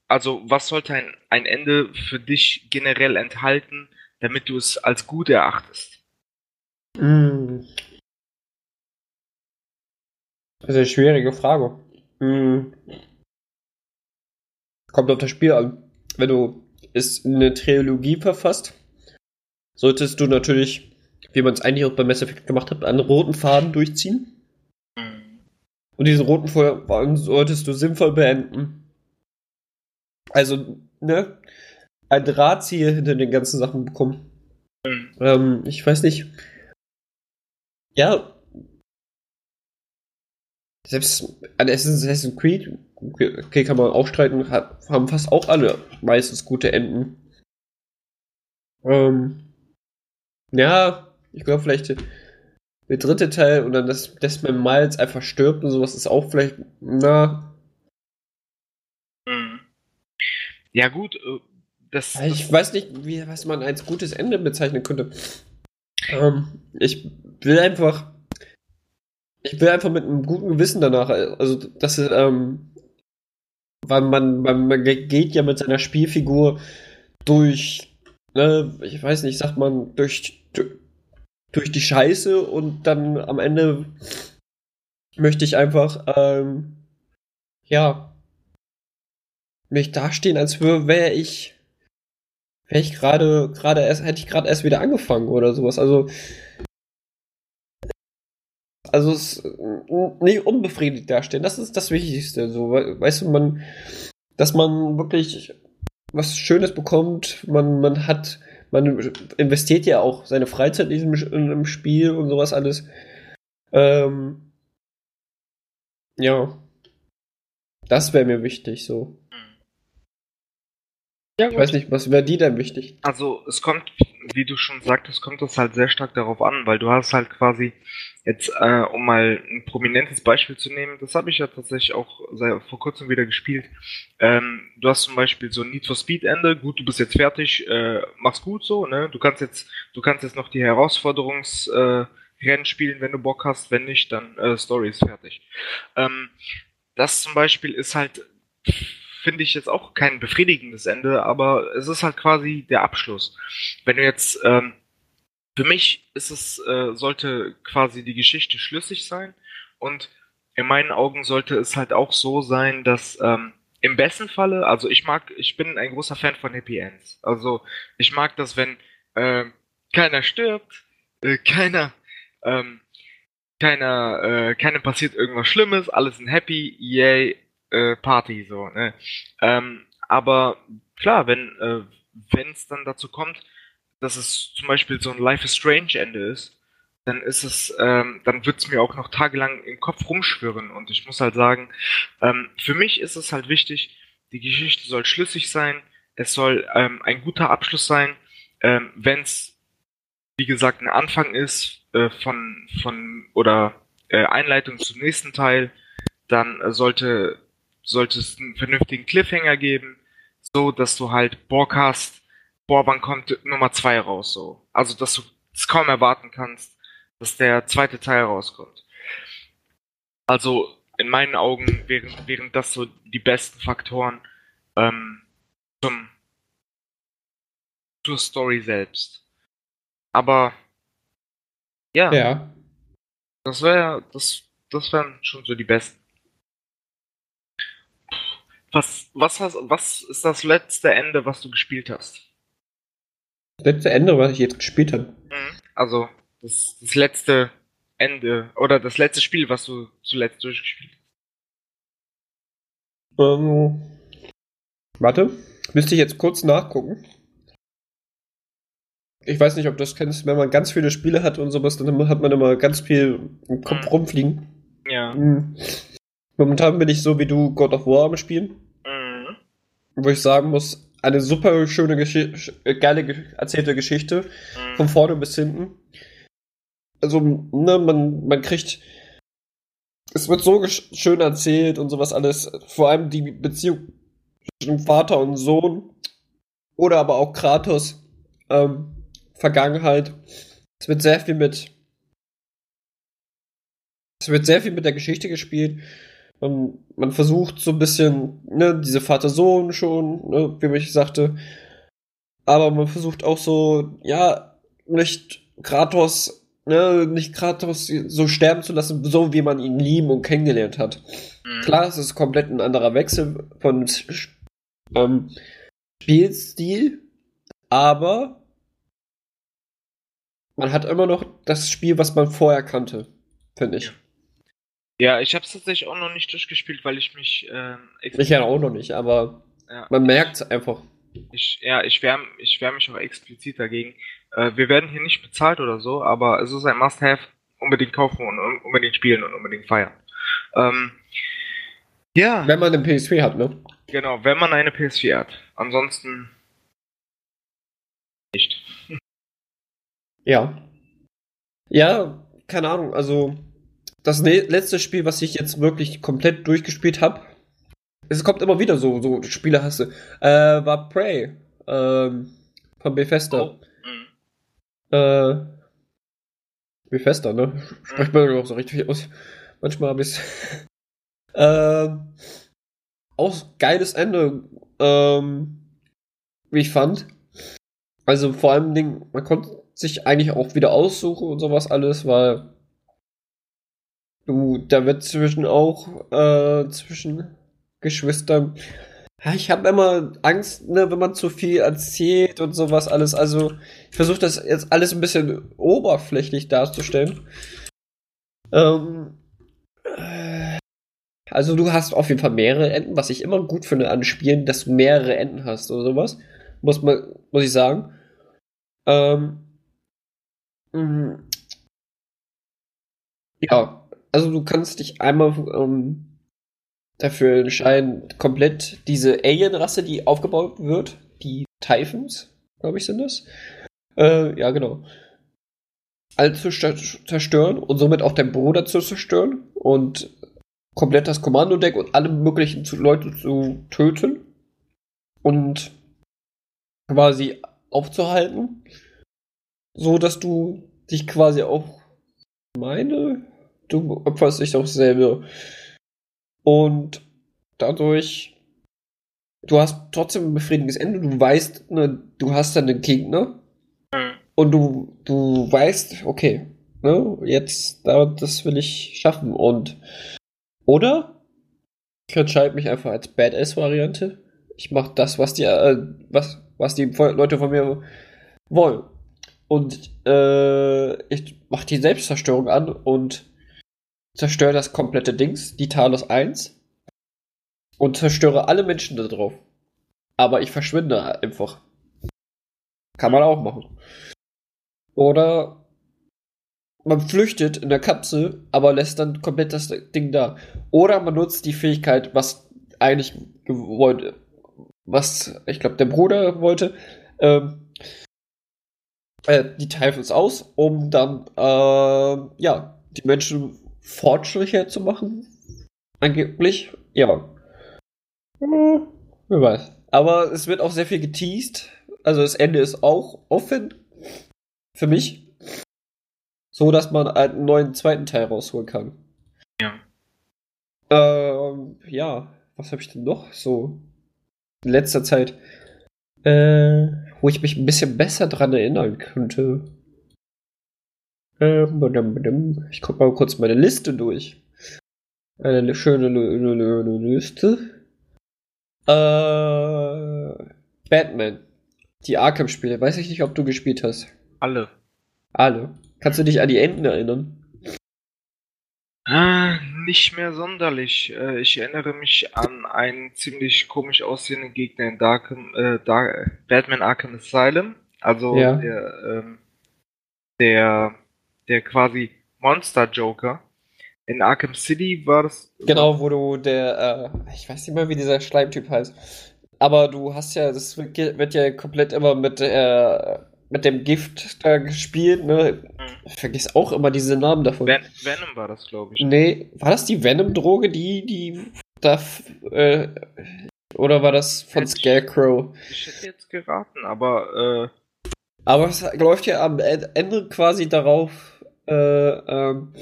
also was sollte ein, ein Ende für dich generell enthalten, damit du es als gut erachtest? Mm. Das ist eine schwierige Frage. Mm. Kommt auf das Spiel an. Wenn du es in eine Trilogie verfasst, solltest du natürlich, wie man es eigentlich auch bei Mass Effect gemacht hat, einen roten Faden durchziehen. Und diesen roten Faden solltest du sinnvoll beenden. Also, ne? Ein Drahtzieher hinter den ganzen Sachen bekommen. Mhm. Ähm, ich weiß nicht. Ja. Selbst an Assassin's Creed, okay, kann man auch streiten, haben fast auch alle meistens gute Enden. Ähm, ja, ich glaube vielleicht der dritte Teil und dann, dass Desmond Miles einfach stirbt und sowas ist auch vielleicht, na. Mhm. Ja, gut, äh, das. Ich weiß nicht, wie, was man als gutes Ende bezeichnen könnte. Ähm, ich will einfach. Ich will einfach mit einem guten Gewissen danach, also, das ist, ähm, weil man, man, man geht ja mit seiner Spielfigur durch, ne, ich weiß nicht, sagt man, durch, durch die Scheiße und dann am Ende möchte ich einfach, ähm, ja, mich dastehen, als wäre ich, wäre ich gerade, gerade erst, hätte ich gerade erst wieder angefangen oder sowas. Also, also es nicht unbefriedigt dastehen. Das ist das Wichtigste. So, weißt du, man, dass man wirklich was Schönes bekommt. Man, man hat man investiert ja auch seine Freizeit in diesem in einem Spiel und sowas alles. Ähm, ja. Das wäre mir wichtig, so. Ja, ich weiß nicht, was wäre die denn wichtig? Also es kommt, wie du schon sagtest, kommt das halt sehr stark darauf an, weil du hast halt quasi jetzt, äh, um mal ein prominentes Beispiel zu nehmen, das habe ich ja tatsächlich auch sehr, vor kurzem wieder gespielt. Ähm, du hast zum Beispiel so ein Need for Speed Ende, gut, du bist jetzt fertig, äh, mach's gut so, ne? Du kannst jetzt, du kannst jetzt noch die Herausforderungsrennen äh, spielen, wenn du Bock hast, wenn nicht, dann äh, Story ist fertig. Ähm, das zum Beispiel ist halt finde ich jetzt auch kein befriedigendes Ende, aber es ist halt quasi der Abschluss. Wenn du jetzt, ähm, für mich ist es, äh, sollte quasi die Geschichte schlüssig sein und in meinen Augen sollte es halt auch so sein, dass ähm, im besten Falle, also ich mag, ich bin ein großer Fan von Happy Ends. Also ich mag das, wenn äh, keiner stirbt, äh, keiner, ähm, keiner, äh, keinem passiert irgendwas Schlimmes, alles sind happy, yay, äh, Party, so, ne? Ähm, aber klar, wenn äh, wenn es dann dazu kommt, dass es zum Beispiel so ein Life is Strange Ende ist, dann ist es, ähm, dann wird es mir auch noch tagelang im Kopf rumschwirren. Und ich muss halt sagen, ähm, für mich ist es halt wichtig, die Geschichte soll schlüssig sein, es soll ähm, ein guter Abschluss sein, ähm, wenn es, wie gesagt, ein Anfang ist äh, von, von oder äh, Einleitung zum nächsten Teil, dann äh, sollte sollte es einen vernünftigen Cliffhanger geben, so dass du halt Bock hast, boah, wann kommt Nummer zwei raus, so. Also, dass du es kaum erwarten kannst, dass der zweite Teil rauskommt. Also, in meinen Augen wären, wären das so die besten Faktoren ähm, zum zur Story selbst. Aber ja, ja. das wäre das das wären schon so die besten. Was, was, hast, was ist das letzte Ende, was du gespielt hast? Das letzte Ende, was ich jetzt gespielt habe. Mhm. Also, das, das letzte Ende oder das letzte Spiel, was du zuletzt durchgespielt hast. Ähm, warte, müsste ich jetzt kurz nachgucken. Ich weiß nicht, ob du das kennst, wenn man ganz viele Spiele hat und sowas, dann hat man immer ganz viel im Kopf Mhm. rumfliegen. Ja. Mhm. Momentan bin ich so wie du God of War am Spielen. Wo ich sagen muss, eine super schöne, Gesch geile ge erzählte Geschichte, von vorne bis hinten. Also, ne, man, man kriegt. Es wird so schön erzählt und sowas alles. Vor allem die Beziehung zwischen Vater und Sohn. Oder aber auch Kratos. Ähm, Vergangenheit. Es wird sehr viel mit. Es wird sehr viel mit der Geschichte gespielt. Man, man versucht so ein bisschen, ne, diese Vater-Sohn schon, ne, wie ich sagte. Aber man versucht auch so, ja, nicht Kratos, ne, nicht Kratos so sterben zu lassen, so wie man ihn lieben und kennengelernt hat. Mhm. Klar, es ist komplett ein anderer Wechsel von ähm, Spielstil, aber man hat immer noch das Spiel, was man vorher kannte, finde ich. Ja, ich habe es tatsächlich auch noch nicht durchgespielt, weil ich mich ähm, Ich ja auch noch nicht, aber ja, man merkt es einfach. ich, ja, ich wehr, ich wehr mich auch explizit dagegen. Äh, wir werden hier nicht bezahlt oder so, aber es ist ein Must-Have. Unbedingt kaufen und un- unbedingt spielen und unbedingt feiern. Ähm, ja, Wenn man einen PSP hat, ne? genau, wenn man eine PS4 hat. Ansonsten nicht. Ja. Ja, keine Ahnung, also das ne letzte Spiel, was ich jetzt wirklich komplett durchgespielt habe, es kommt immer wieder so, so Spiele hast du, äh, war Prey, ähm, von Bethesda. Oh. Mhm. Äh, Bethesda, ne? Spricht man auch so richtig aus. Manchmal habe ich (laughs) ähm, auch geiles Ende, ähm, wie ich fand. Also vor allem man konnte sich eigentlich auch wieder aussuchen und sowas alles, weil du, da wird zwischen auch, äh, zwischen Geschwistern. Ich habe immer Angst, ne, wenn man zu viel erzählt und sowas alles. Also, ich versuche das jetzt alles ein bisschen oberflächlich darzustellen. Ähm, äh, also, du hast auf jeden Fall mehrere Enden, was ich immer gut finde an Spielen, dass du mehrere Enden hast oder sowas. Muss man, muss ich sagen. Ähm, mh, ja, also du kannst dich einmal ähm, dafür entscheiden, komplett diese Alien-Rasse, die aufgebaut wird, die Typhons, glaube ich, sind das. Äh, ja, genau. All zu zerstören und somit auch deinen Bruder zu zerstören und komplett das Kommandodeck und alle möglichen zu Leute zu töten und quasi aufzuhalten, so dass du dich quasi auch meine, du opferst dich auch selber und dadurch du hast trotzdem ein befriedigendes Ende, du weißt, ne, du hast dann den Gegner Mhm. und du du weißt, okay, ne, jetzt da das will ich schaffen und oder ich entscheide mich einfach als Badass-Variante. Ich mache das, was die, äh, was, was die Leute von mir wollen. Und äh, ich mache die Selbstzerstörung an und zerstöre das komplette Dings, die Talos 1. Und zerstöre alle Menschen da drauf. Aber ich verschwinde einfach. Kann man auch machen. Oder man flüchtet in der Kapsel, aber lässt dann komplett das Ding da. Oder man nutzt die Fähigkeit, was eigentlich gewollt, was ich glaube der Bruder wollte, ähm, äh, die Typhons aus, um dann äh, ja die Menschen fortschrittlicher zu machen. Angeblich, ja. Hm, wer weiß. Aber es wird auch sehr viel geteased. Also das Ende ist auch offen. Für mich. So dass man einen neuen zweiten Teil rausholen kann. Ja. Ähm, ja, was habe ich denn noch so in letzter Zeit, äh, wo ich mich ein bisschen besser dran erinnern könnte? Ähm, ich guck mal kurz meine Liste durch. Eine schöne Liste. Äh, Batman. Die Arkham-Spiele. Weiß ich nicht, ob du gespielt hast. Alle. Alle. Kannst du dich an die Enden erinnern? Äh, nicht mehr sonderlich. Äh, ich erinnere mich an einen ziemlich komisch aussehenden Gegner in Darkham, äh, Dark, Batman Arkham Asylum. Also Ja. der, ähm, der, der quasi Monster Joker. In Arkham City war das. Genau, wo du der, äh, ich weiß nicht mal, wie dieser Schleimtyp heißt. Aber du hast ja, das wird, ja komplett immer mit, äh, mit dem Gift da gespielt, ne? Ich vergiss auch immer diese Namen davon. Ven Venom war das, glaube ich. Nee, war das die Venom-Droge, die, die da, äh, oder war das von Hätte ich- Scarecrow? Ich hätte jetzt geraten, aber äh, Aber es läuft ja am Ende quasi darauf äh, ähm,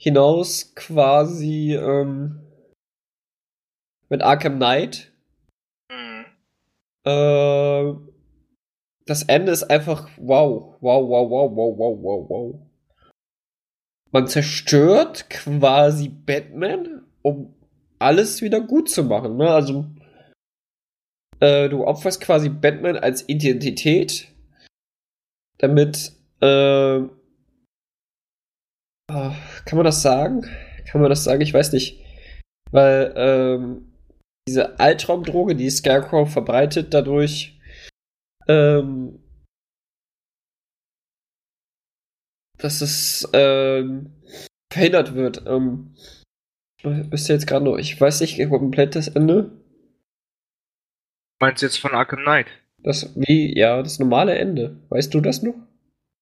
hinaus, quasi ähm, mit Arkham Knight. mh, Äh, das Ende ist einfach wow, wow, wow, wow, wow, wow, wow, wow. Man zerstört quasi Batman, um alles wieder gut zu machen. Ne? Also äh, du opferst quasi Batman als Identität, damit äh, ah, kann man das sagen? Kann man das sagen? Ich weiß nicht, weil ähm, diese Albtraumdroge, die Scarecrow verbreitet, dadurch ähm, dass es ähm, verhindert wird. Ähm, bist du jetzt gerade noch, ich weiß nicht komplett das Ende. meinst du jetzt von Arkham Knight? Das, wie, ja, das normale Ende. Weißt du das noch?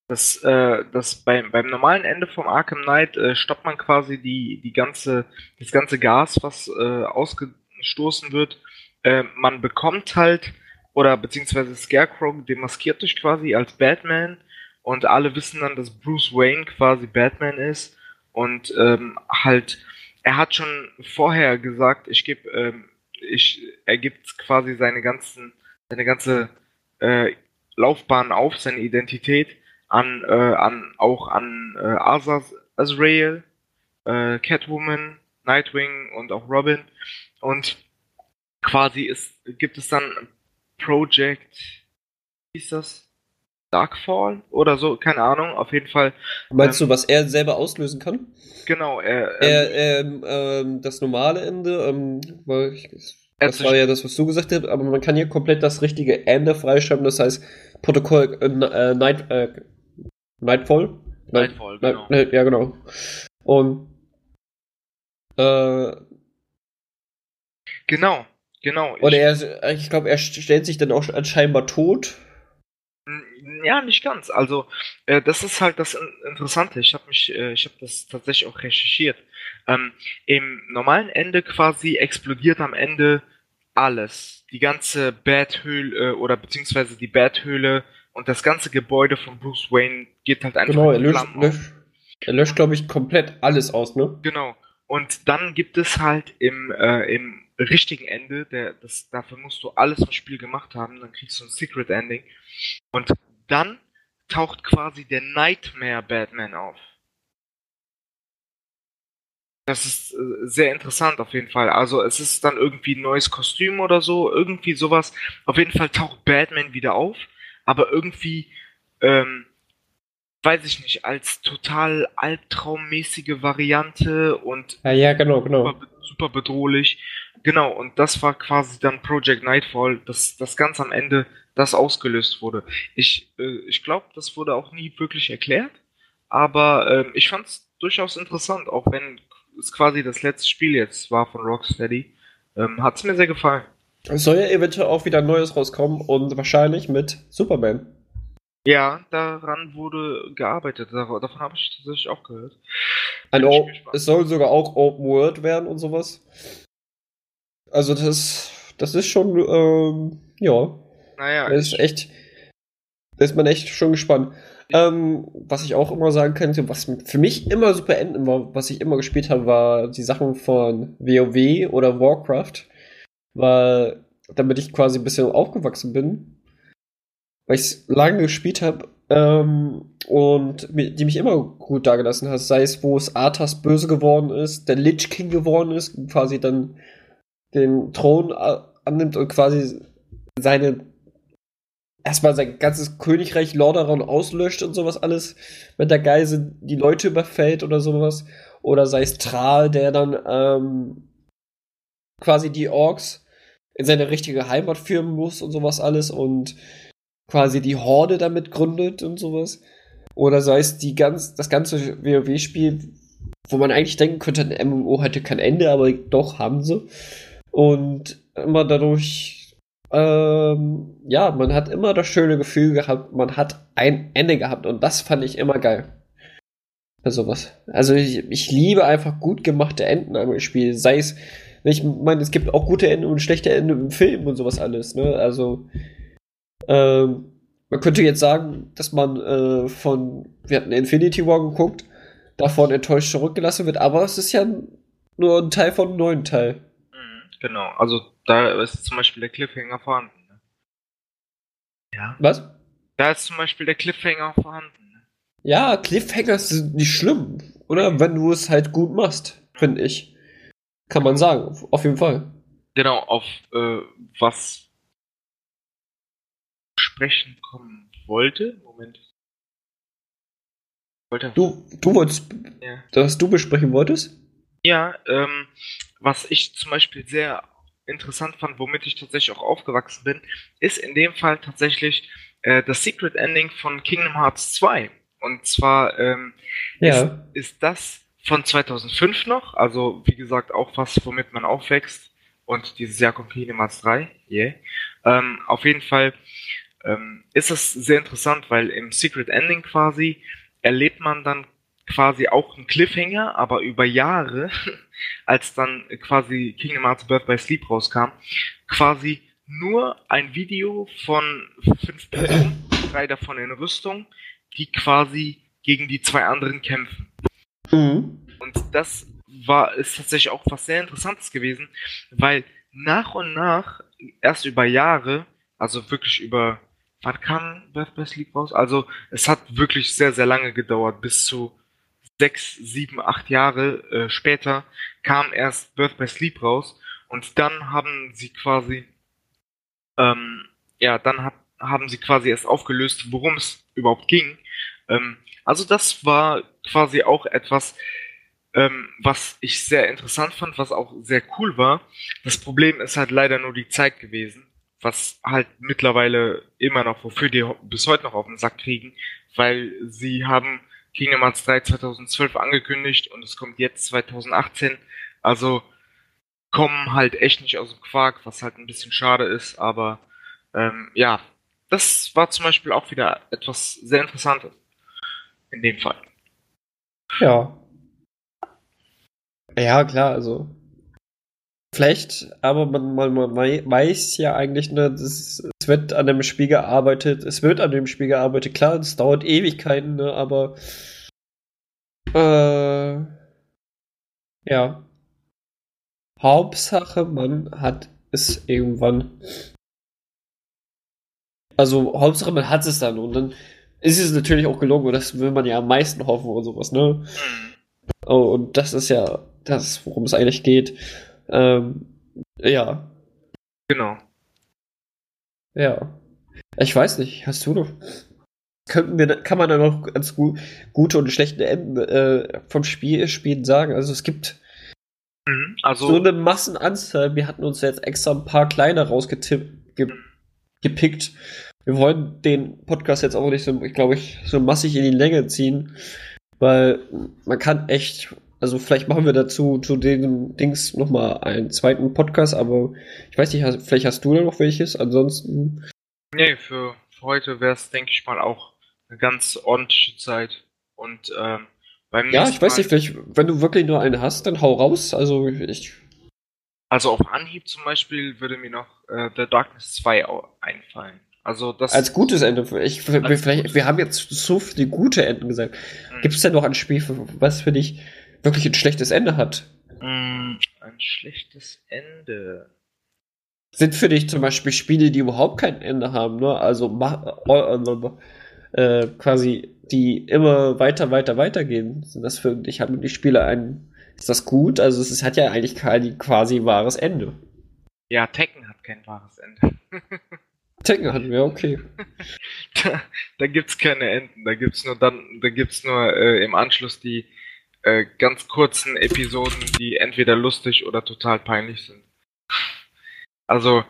Das, äh, das beim, beim normalen Ende vom Arkham Knight äh, stoppt man quasi die, die ganze, das ganze Gas, was äh, ausgestoßen wird. Äh, man bekommt halt, oder beziehungsweise Scarecrow demaskiert dich quasi als Batman und alle wissen dann, dass Bruce Wayne quasi Batman ist und ähm, halt, er hat schon vorher gesagt, ich gebe, ähm, ich, er gibt quasi seine ganzen, seine ganze äh, Laufbahn auf, seine Identität an, äh, an auch an äh, Azaz, Azrael, äh, Catwoman, Nightwing und auch Robin. Und quasi ist, gibt es dann Project, wie ist das? Darkfall oder so, keine Ahnung, auf jeden Fall. Meinst Ähm, du, was er selber auslösen kann? Genau, er, Er, ähm, ähm, das normale Ende, ähm, weil ich, das war ja das, was du gesagt hast, aber man kann hier komplett das richtige Ende freischreiben, das heißt Protokoll äh, äh, Night, äh, Nightfall? Nightfall, genau. Night- Ja, genau. Und äh, Genau, genau. oder er, ich glaube, er stellt sich dann auch scheinbar tot. Ja, nicht ganz. Also, äh, das ist halt das In- Interessante. Ich habe mich, äh, ich habe das tatsächlich auch recherchiert. Ähm, Im normalen Ende quasi explodiert am Ende alles. Die ganze Bathöhle äh, oder beziehungsweise die Bathöhle und das ganze Gebäude von Bruce Wayne geht halt einfach Genau, er in löscht, Flammen auf. löscht, er löscht, glaube ich, komplett alles aus, ne? Genau. Und dann gibt es halt im, äh, im richtigen Ende, der, das, dafür musst du alles im Spiel gemacht haben, dann kriegst du ein Secret Ending. Und dann taucht quasi der Nightmare Batman auf. Das ist äh, sehr interessant auf jeden Fall. Also es ist dann irgendwie ein neues Kostüm oder so, irgendwie sowas. Auf jeden Fall taucht Batman wieder auf, aber irgendwie, ähm, weiß ich nicht, als total albtraummäßige Variante und Ja, ja, genau, genau. super, super bedrohlich. Genau, und das war quasi dann Project Nightfall, dass das ganz am Ende das ausgelöst wurde. Ich, äh, ich glaube, das wurde auch nie wirklich erklärt, aber ähm, ich fand es durchaus interessant, auch wenn es quasi das letzte Spiel jetzt war von Rocksteady. Ähm, Hat es mir sehr gefallen. Es soll ja eventuell auch wieder ein neues rauskommen und wahrscheinlich mit Superman. Ja, daran wurde gearbeitet. Davon habe ich tatsächlich auch gehört. Ein o es soll sogar auch Open World werden und sowas. Also das, das ist schon, ähm, ja, Naja, das ist echt, da ist man echt schon gespannt. Ähm, was ich auch immer sagen könnte, was für mich immer super enden war, was ich immer gespielt habe, war die Sachen von WoW oder Warcraft, weil damit ich quasi ein bisschen aufgewachsen bin, weil ich es lange gespielt habe ähm, und die mich immer gut dagelassen hat, sei es, wo es Arthas böse geworden ist, der Lich King geworden ist, quasi dann den Thron annimmt und quasi seine erstmal sein ganzes Königreich Lordaeron auslöscht und sowas alles mit der Geise die Leute überfällt oder sowas. Oder sei es Tral, der dann ähm, quasi die Orks in seine richtige Heimat führen muss und sowas alles und quasi die Horde damit gründet und sowas. Oder sei es die ganz, das ganze WoW-Spiel, wo man eigentlich denken könnte, ein MMO hätte kein Ende, aber doch haben sie. Und immer dadurch, ähm, ja, man hat immer das schöne Gefühl gehabt, man hat ein Ende gehabt und das fand ich immer geil. Bei sowas. Also ich, ich liebe einfach gut gemachte Enden am Spiel. Sei es, ich meine, es gibt auch gute Enden und schlechte Enden im Film und sowas alles, ne? Also, ähm, man könnte jetzt sagen, dass man äh, von, wir hatten Infinity War geguckt, davon enttäuscht zurückgelassen wird, aber es ist ja nur ein Teil von einem neuen Teil. Mhm, genau, also da ist zum Beispiel der Cliffhanger vorhanden. Ne? Ja. Was? Da ist zum Beispiel der Cliffhanger vorhanden. Ne? Ja, Cliffhanger sind nicht schlimm, oder? Wenn du es halt gut machst, finde ich. Kann man sagen, auf jeden Fall. Genau, auf äh, was sprechen kommen wollte. Moment. Wollte du, du wolltest, ja. was du besprechen wolltest? Ja, ähm, was ich zum Beispiel sehr interessant fand, womit ich tatsächlich auch aufgewachsen bin, ist in dem Fall tatsächlich äh, das Secret Ending von Kingdom Hearts 2. Und zwar ähm, ja. ist, ist das von 2005 noch, also wie gesagt auch was, womit man aufwächst. Und dieses Jahr kommt Hearts 3, yeah. Ähm, auf jeden Fall ähm, ist es sehr interessant, weil im Secret Ending quasi erlebt man dann quasi auch einen Cliffhanger, aber über Jahre, (laughs) als dann quasi Kingdom Hearts Birth by Sleep rauskam, quasi nur ein Video von fünf Personen, drei davon in Rüstung, die quasi gegen die zwei anderen kämpfen. Mhm. Und das war, ist tatsächlich auch was sehr Interessantes gewesen, weil nach und nach, erst über Jahre, also wirklich über wann kam by Sleep raus? Also es hat wirklich sehr, sehr lange gedauert, bis zu sechs, sieben, acht Jahre äh, später kam erst Birth by Sleep raus und dann haben sie quasi, ähm, ja, dann hat, haben sie quasi erst aufgelöst, worum es überhaupt ging. Ähm, also das war quasi auch etwas, ähm, was ich sehr interessant fand, was auch sehr cool war. Das Problem ist halt leider nur die Zeit gewesen was halt mittlerweile immer noch, wofür die bis heute noch auf den Sack kriegen, weil sie haben Kingdom Hearts 3 2012 angekündigt und es kommt jetzt 2018. Also kommen halt echt nicht aus dem Quark, was halt ein bisschen schade ist, aber ähm, ja, das war zum Beispiel auch wieder etwas sehr Interessantes. In dem Fall. Ja. Ja, klar, also Vielleicht, aber man, man, man weiß ja eigentlich, das, es wird an dem Spiel gearbeitet, es wird an dem Spiel gearbeitet. Klar, es dauert Ewigkeiten, ne, aber äh, ja. Hauptsache, man hat es irgendwann. Also, Hauptsache, man hat es dann und dann ist es natürlich auch gelungen und das will man ja am meisten hoffen und sowas, ne? Mhm. Oh, und das ist ja das, worum es eigentlich geht. Ähm, ja. Genau. Ja. Ich weiß nicht, hast du noch. Könnten wir, kann man da noch ganz gut, gute und schlechte Enden äh, vom Spiel spielen sagen? Also es gibt mhm, also, so eine Massenanzahl. Wir hatten uns jetzt extra ein paar kleine rausgetippt, ge, gepickt. Wir wollen den Podcast jetzt auch nicht so, ich glaube ich, so massig in die Länge ziehen, weil man kann echt also vielleicht machen wir dazu zu den Dings nochmal einen zweiten Podcast, aber ich weiß nicht, vielleicht hast du da noch welches, ansonsten. Nee, für, für heute wäre es, denke ich mal, auch eine ganz ordentliche Zeit. Und ähm, beim Ja, ich weiß nicht, vielleicht, wenn du wirklich nur einen hast, dann hau raus. Also ich. Also auf Anhieb zum Beispiel würde mir noch äh, The Darkness 2 einfallen. Also das als gutes Ende. Ich, wir, vielleicht, wir haben jetzt so viele gute Enden gesagt. Mhm. Gibt es denn noch ein Spiel, was für dich wirklich ein schlechtes Ende hat. Mm, ein schlechtes Ende. Sind für dich zum Beispiel Spiele, die überhaupt kein Ende haben, ne? Also äh, quasi, die immer weiter, weiter, weiter gehen. Sind das für dich, haben die Spiele ein, ist das gut? Also es hat ja eigentlich kein quasi wahres Ende. Ja, Tekken hat kein wahres Ende. (laughs) Tekken hatten wir, okay. (laughs) da, da gibt's keine Enden, da gibt's nur dann, da gibt's nur äh, im Anschluss die äh, ganz kurzen Episoden, die entweder lustig oder total peinlich sind. Also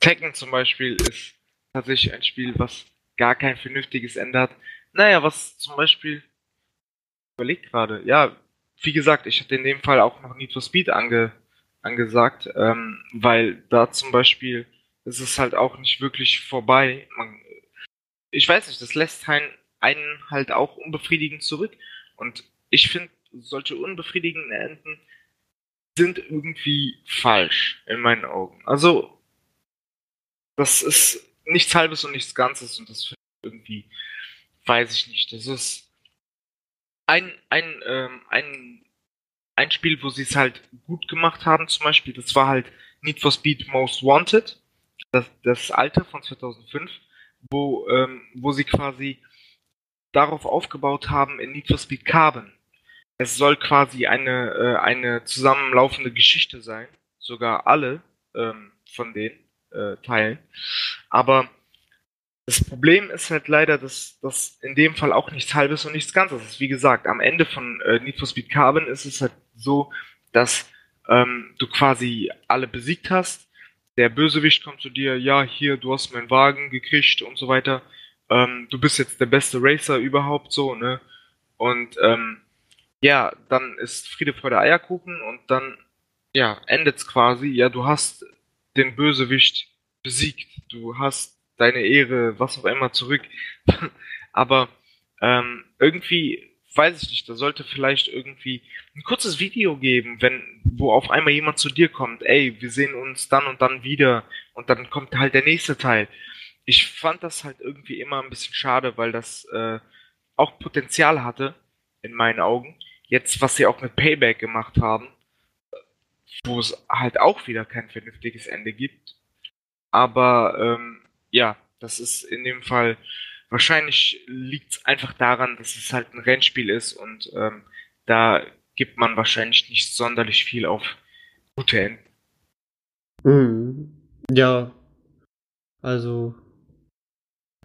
Tekken zum Beispiel ist tatsächlich ein Spiel, was gar kein vernünftiges Ende hat. Naja, was zum Beispiel überlegt gerade, ja, wie gesagt, ich hatte in dem Fall auch noch Need for Speed ange, angesagt, ähm, weil da zum Beispiel ist es halt auch nicht wirklich vorbei. Man, ich weiß nicht, das lässt einen, einen halt auch unbefriedigend zurück. Und ich finde, solche unbefriedigenden Enden sind irgendwie falsch in meinen Augen. Also, das ist nichts Halbes und nichts Ganzes und das irgendwie, weiß ich nicht. Das ist ein, ein, ähm, ein, ein Spiel, wo sie es halt gut gemacht haben, zum Beispiel, das war halt Need for Speed Most Wanted, das, das alte von 2005, wo, ähm, wo sie quasi darauf aufgebaut haben in Need for Speed Carbon. Es soll quasi eine, äh, eine zusammenlaufende Geschichte sein, sogar alle ähm, von den äh, Teilen. Aber das Problem ist halt leider, dass das in dem Fall auch nichts Halbes und nichts Ganzes ist. Wie gesagt, am Ende von äh, Need for Speed Carbon ist es halt so, dass ähm, du quasi alle besiegt hast. Der Bösewicht kommt zu dir, ja, hier, du hast meinen Wagen gekriegt und so weiter. Ähm, du bist jetzt der beste Racer überhaupt so, ne? Und ähm, ja, dann ist Friede, Freude, Eierkuchen und dann, ja, endet's quasi. Ja, du hast den Bösewicht besiegt. Du hast deine Ehre, was auch immer zurück. (laughs) Aber ähm, irgendwie, weiß ich nicht, da sollte vielleicht irgendwie ein kurzes Video geben, wenn, wo auf einmal jemand zu dir kommt, ey, wir sehen uns dann und dann wieder und dann kommt halt der nächste Teil. Ich fand das halt irgendwie immer ein bisschen schade, weil das äh, auch Potenzial hatte, in meinen Augen. Jetzt, was sie auch mit Payback gemacht haben, wo es halt auch wieder kein vernünftiges Ende gibt. Aber ähm, ja, das ist in dem Fall wahrscheinlich liegt es einfach daran, dass es halt ein Rennspiel ist und ähm, da gibt man wahrscheinlich nicht sonderlich viel auf gute Enden. Mhm. Ja, also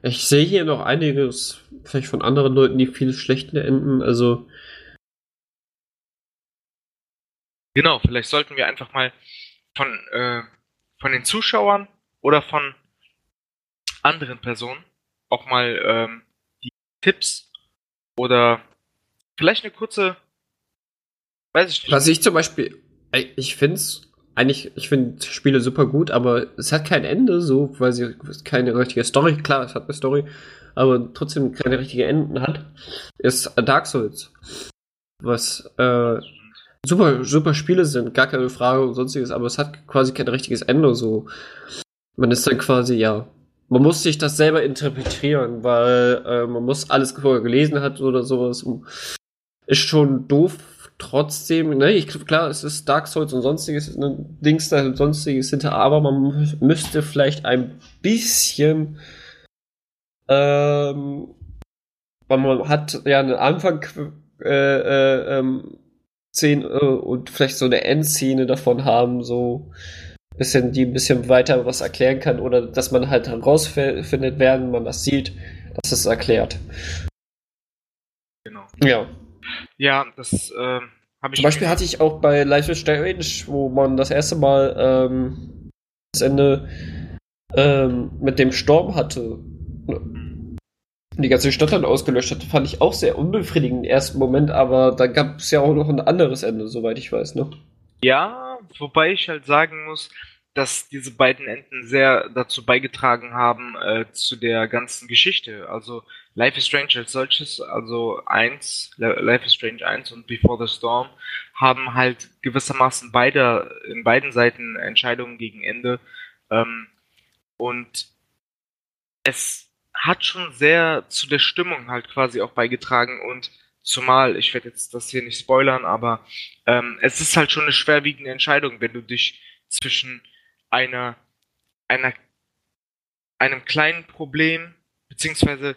ich sehe hier noch einiges, vielleicht von anderen Leuten, die viel schlechter enden. Also genau, vielleicht sollten wir einfach mal von äh, von den Zuschauern oder von anderen Personen auch mal ähm, die Tipps oder vielleicht eine kurze, weiß ich nicht. Was ich zum Beispiel, ich finde es eigentlich, ich finde Spiele super gut, aber es hat kein Ende, so, weil sie keine richtige Story, klar, es hat eine Story, aber trotzdem keine richtige Enden hat, ist Dark Souls. Was, äh, super, super Spiele sind, gar keine Frage und sonstiges, aber es hat quasi kein richtiges Ende, so. Man ist dann quasi, ja, man muss sich das selber interpretieren, weil äh, man muss alles vorher gelesen hat oder sowas. Ist schon doof. Trotzdem, ne, ich klar, es ist Dark Souls und sonstiges, ne, Dings da und sonstiges hinter, aber man müsste vielleicht ein bisschen, ähm, man hat ja einen Anfang, äh, äh, ähm, Szene äh, und vielleicht so eine Endszene davon haben, so bisschen, die ein bisschen weiter was erklären kann oder dass man halt herausfindet, während man das sieht, dass es erklärt. Genau. Ja. Ja, das äh, habe ich. Zum Beispiel hatte ich auch bei Life is Strange, wo man das erste Mal ähm, das Ende ähm, mit dem Sturm hatte. Die ganze Stadt dann ausgelöscht hat, fand ich auch sehr unbefriedigend im ersten Moment, aber da gab es ja auch noch ein anderes Ende, soweit ich weiß, ne? Ja, wobei ich halt sagen muss, dass diese beiden Enden sehr dazu beigetragen haben äh, zu der ganzen Geschichte. Also Life is Strange als solches, also eins, Life is Strange 1 und Before the Storm, haben halt gewissermaßen beide, in beiden Seiten Entscheidungen gegen Ende. Ähm, und es hat schon sehr zu der Stimmung halt quasi auch beigetragen und zumal, ich werde jetzt das hier nicht spoilern, aber ähm, es ist halt schon eine schwerwiegende Entscheidung, wenn du dich zwischen einer, einer, einem kleinen Problem, beziehungsweise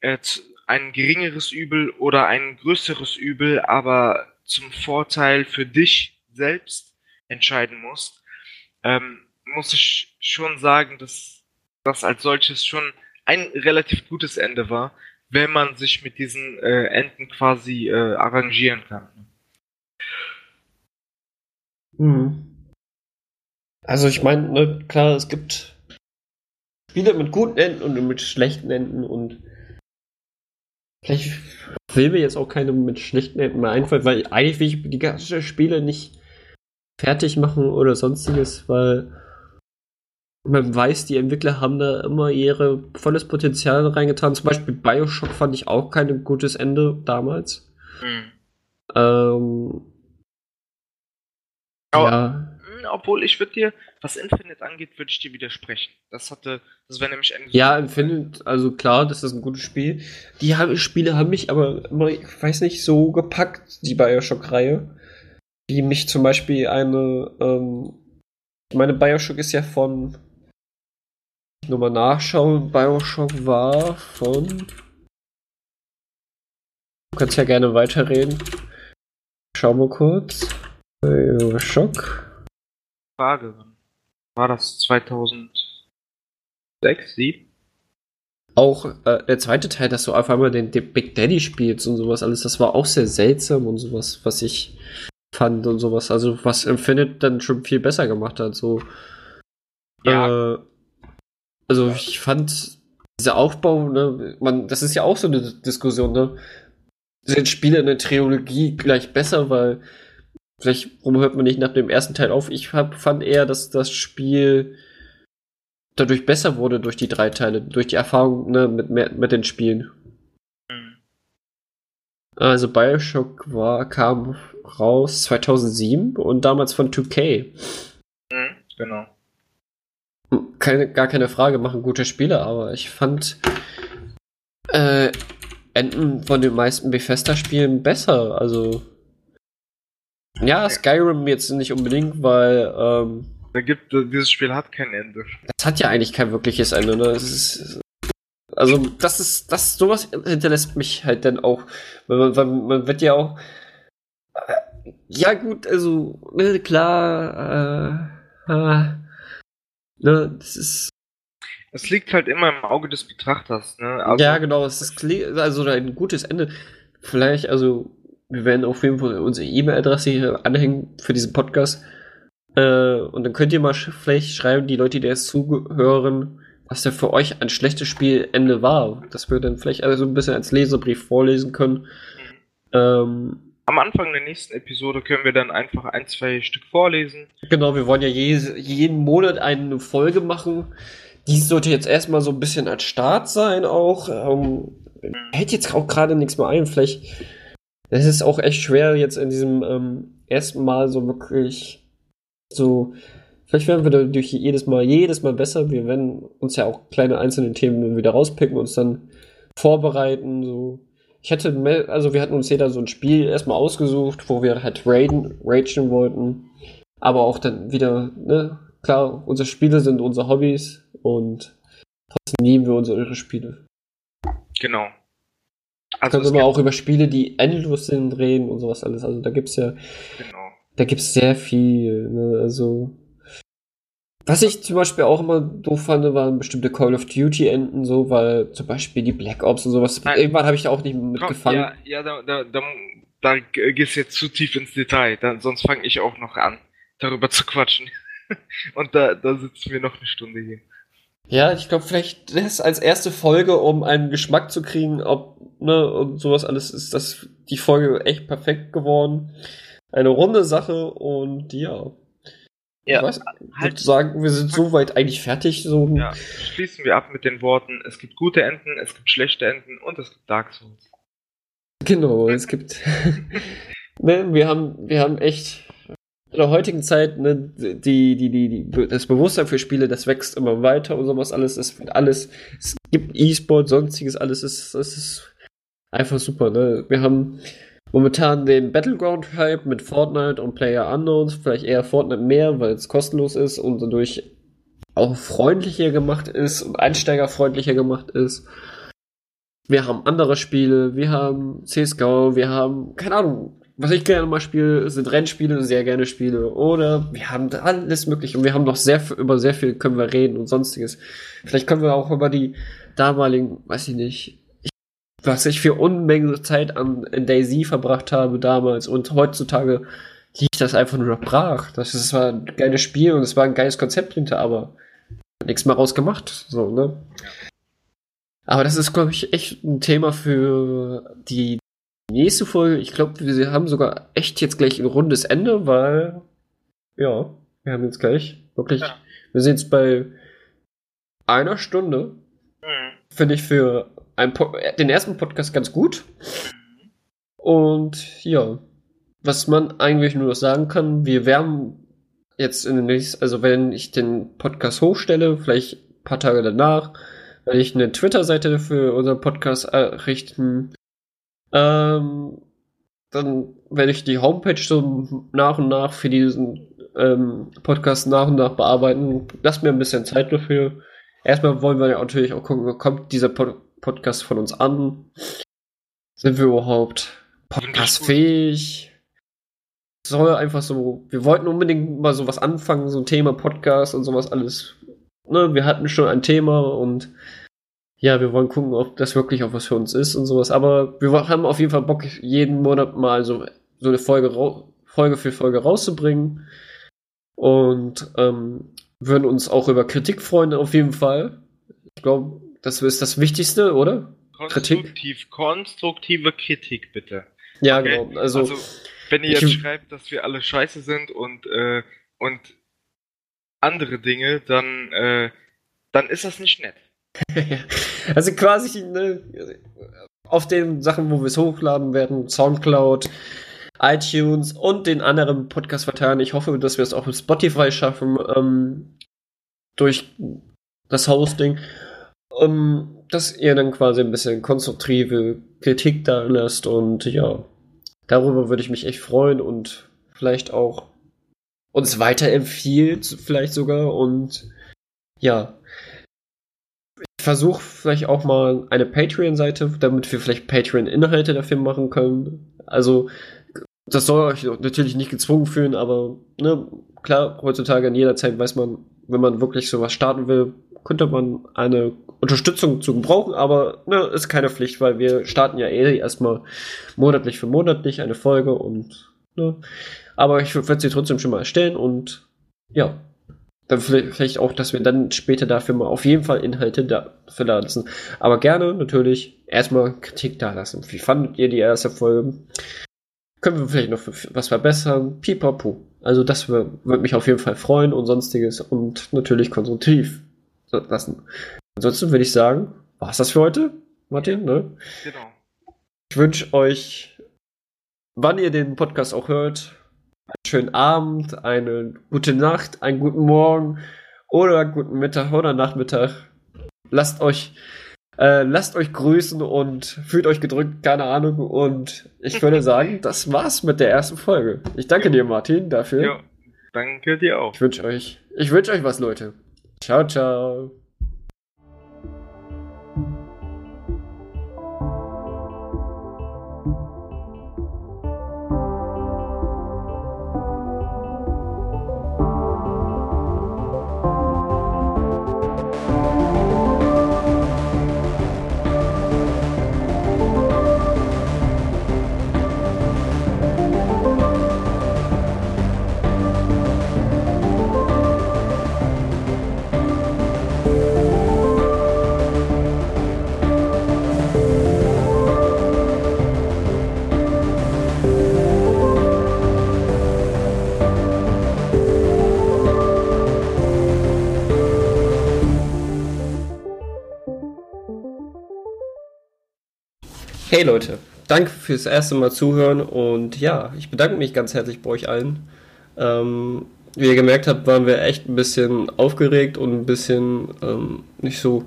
äh, ein geringeres Übel oder ein größeres Übel, aber zum Vorteil für dich selbst entscheiden musst. Ähm, muss ich schon sagen, dass das als solches schon ein relativ gutes Ende war, wenn man sich mit diesen äh, Enden quasi äh, arrangieren kann. Mhm. Also ich meine, ne, klar, es gibt Spiele mit guten Enden und mit schlechten Enden und vielleicht will mir jetzt auch keine mit schlechten Enden mehr einfallen, weil eigentlich will ich die ganzen Spiele nicht fertig machen oder sonstiges, weil man weiß, die Entwickler haben da immer ihre volles Potenzial reingetan. Zum Beispiel Bioshock fand ich auch kein gutes Ende damals. Mhm. Ähm, ja. Obwohl ich würde dir, was Infinite angeht, würde ich dir widersprechen. Das hatte, das wäre nämlich ein. Ja, Infinite, also klar, das ist ein gutes Spiel. Die haben, Spiele haben mich aber immer, ich weiß nicht, so gepackt, die Bioshock-Reihe. Wie mich zum Beispiel eine, ähm, ich meine, Bioshock ist ja von nur mal nachschauen. Bioshock war von. Du kannst ja gerne weiterreden. Schauen wir kurz. Bioshock. Frage. War das 2006, 2007? Auch äh, der zweite Teil, dass du auf einmal den, den, Big Daddy spielst und sowas alles, das war auch sehr seltsam und sowas, was ich fand und sowas. Also, was Infinite dann schon viel besser gemacht hat. So. Ja. Äh, also ich fand dieser Aufbau, ne, man, das ist ja auch so eine Diskussion, ne? Sind Spiele in der Trilogie gleich besser, weil vielleicht warum hört man nicht nach dem ersten Teil auf? Ich hab, fand eher, dass das Spiel dadurch besser wurde durch die drei Teile, durch die Erfahrung ne, mit, mit den Spielen. Mhm. Also Bioshock war, kam raus 2007 und damals von 2K. Mhm, genau keine, gar keine Frage, machen gute Spiele, aber ich fand äh, Enden von den meisten Bethesda-Spielen besser. Also ja, Skyrim jetzt nicht unbedingt, weil ähm, da gibt dieses Spiel hat kein Ende. Es hat ja eigentlich kein wirkliches Ende. Ne? Ist, also das ist das sowas hinterlässt mich halt dann auch, weil man, weil man wird ja auch äh, ja gut, also ne, klar. Äh, äh, Ne, das ist. Es liegt halt immer im Auge des Betrachters, ne? Also, ja, genau, es ist also ein gutes Ende. Vielleicht, also, wir werden auf jeden Fall unsere E-Mail-Adresse hier anhängen für diesen Podcast. Äh, und dann könnt ihr mal sch vielleicht schreiben, die Leute, die jetzt zuhören, was da für euch ein schlechtes Spielende war. Das wir dann vielleicht also ein bisschen als Leserbrief vorlesen können. Mhm. Ähm, am Anfang der nächsten Episode können wir dann einfach ein, zwei Stück vorlesen. Genau, wir wollen ja je, jeden Monat eine Folge machen. Dies sollte jetzt erstmal so ein bisschen als Start sein auch. Ähm, hält jetzt auch gerade nichts mehr ein. Vielleicht es ist auch echt schwer jetzt in diesem ähm, ersten Mal so wirklich so. Vielleicht werden wir dadurch jedes Mal, jedes Mal besser. Wir werden uns ja auch kleine einzelne Themen wieder rauspicken und uns dann vorbereiten, so ich hätte, also wir hatten uns jeder so ein Spiel erstmal ausgesucht, wo wir halt raiden, ragen wollten. Aber auch dann wieder, ne, klar, unsere Spiele sind unsere Hobbys und trotzdem lieben wir unsere Spiele. Genau. Also können wir auch über Spiele, die endlos sind, reden und sowas alles. Also da gibt's ja, genau. da gibt's sehr viel, ne, also was ich zum Beispiel auch immer doof fand, waren bestimmte Call of Duty-Enden so, weil zum Beispiel die Black Ops und sowas, Nein. irgendwann habe ich da auch nicht mitgefangen. Ja, ja da, da, da, da gehst du jetzt zu tief ins Detail, dann, sonst fange ich auch noch an, darüber zu quatschen. (laughs) und da, da sitzen wir noch eine Stunde hier. Ja, ich glaube, vielleicht das als erste Folge, um einen Geschmack zu kriegen, ob, ne, und sowas alles ist das die Folge echt perfekt geworden. Eine runde Sache und ja. Ja, ich halt, sagen, wir sind soweit eigentlich fertig. So. Ja, schließen wir ab mit den Worten, es gibt gute Enden, es gibt schlechte Enden und es gibt Dark Souls. Genau, es gibt. (laughs) ne, wir haben, wir haben echt in der heutigen Zeit, ne, die, die, die, die, das Bewusstsein für Spiele, das wächst immer weiter und sowas alles. Es alles, es gibt E-Sport, sonstiges, alles ist, es ist einfach super, ne? Wir haben momentan den Battleground-Hype mit Fortnite und Player Unknowns, vielleicht eher Fortnite mehr, weil es kostenlos ist und dadurch auch freundlicher gemacht ist und einsteigerfreundlicher gemacht ist. Wir haben andere Spiele, wir haben CSGO, wir haben, keine Ahnung, was ich gerne mal spiele, sind Rennspiele, sehr gerne spiele. Oder wir haben alles mögliche und wir haben noch sehr über sehr viel können wir reden und sonstiges. Vielleicht können wir auch über die damaligen, weiß ich nicht, ich, was ich für Unmengen Zeit an Daisy verbracht habe damals und heutzutage liegt das einfach nur noch brach. Das, das war ein geiles Spiel und es war ein geiles Konzept hinter, aber nichts mehr rausgemacht. So, ne? Aber das ist, glaube ich, echt ein Thema für die nächste Folge. Ich glaube, wir haben sogar echt jetzt gleich ein rundes Ende, weil, ja, wir haben jetzt gleich wirklich, ja. wir sind jetzt bei einer Stunde. Mhm. Finde ich für den ersten Podcast ganz gut. Und ja, was man eigentlich nur noch sagen kann, wir werden jetzt in den nächsten, also wenn ich den Podcast hochstelle, vielleicht ein paar Tage danach, werde ich eine Twitter-Seite für unseren Podcast errichten. Ähm, dann werde ich die Homepage so nach und nach für diesen ähm, Podcast nach und nach bearbeiten. Lass mir ein bisschen Zeit dafür. Erstmal wollen wir natürlich auch gucken, kommt dieser Pod Podcast von uns an? Sind wir überhaupt podcastfähig? Soll einfach so, wir wollten unbedingt mal sowas anfangen, so ein Thema Podcast und sowas alles. Ne, wir hatten schon ein Thema und ja, wir wollen gucken, ob das wirklich auch was für uns ist und sowas. Aber wir haben auf jeden Fall Bock, jeden Monat mal so, so eine Folge, Folge für Folge rauszubringen. Und ähm, würden uns auch über Kritik freuen, auf jeden Fall. Ich glaube, das ist das Wichtigste, oder? Konstruktiv, Kritik. konstruktive Kritik, bitte. Ja, okay? genau. Also, also, wenn ihr jetzt schreibt, dass wir alle scheiße sind und, äh, und andere Dinge, dann, äh, dann ist das nicht nett. (laughs) also quasi ne, auf den Sachen, wo wir es hochladen werden, Soundcloud, iTunes und den anderen Podcast-Verteilern. Ich hoffe, dass wir es auch mit Spotify schaffen, ähm, durch das Hosting, ähm, dass ihr dann quasi ein bisschen konstruktive Kritik da lasst und ja, darüber würde ich mich echt freuen und vielleicht auch uns weiterempfiehlt, vielleicht sogar und ja, versuche vielleicht auch mal eine Patreon-Seite, damit wir vielleicht Patreon-Inhalte dafür machen können. Also, das soll euch natürlich nicht gezwungen fühlen, aber ne, klar, heutzutage in jeder Zeit weiß man, wenn man wirklich sowas starten will, könnte man eine Unterstützung zu gebrauchen, aber ne, ist keine Pflicht, weil wir starten ja eh erstmal monatlich für monatlich eine Folge und ne, aber ich würde sie trotzdem schon mal erstellen und ja, dann vielleicht auch, dass wir dann später dafür mal auf jeden Fall Inhalte dafür lassen. Aber gerne natürlich erstmal Kritik da lassen. Wie fandet ihr die erste Folge? Können wir vielleicht noch was verbessern? Pipapo. Also das würde mich auf jeden Fall freuen und sonstiges und natürlich konstruktiv lassen. Ansonsten würde ich sagen, war es das für heute, Martin? Ne? Genau. Ich wünsche euch, wann ihr den Podcast auch hört, einen schönen Abend, eine gute Nacht, einen guten Morgen oder guten Mittag oder Nachmittag. Lasst euch, äh, lasst euch grüßen und fühlt euch gedrückt, keine Ahnung. Und ich würde (laughs) sagen, das war's mit der ersten Folge. Ich danke dir, Martin, dafür. Ja, danke dir auch. Ich wünsche euch, ich wünsche euch was, Leute. Ciao, ciao. Hey Leute, danke fürs erste Mal zuhören und ja, ich bedanke mich ganz herzlich bei euch allen. Ähm, wie ihr gemerkt habt, waren wir echt ein bisschen aufgeregt und ein bisschen ähm, nicht so,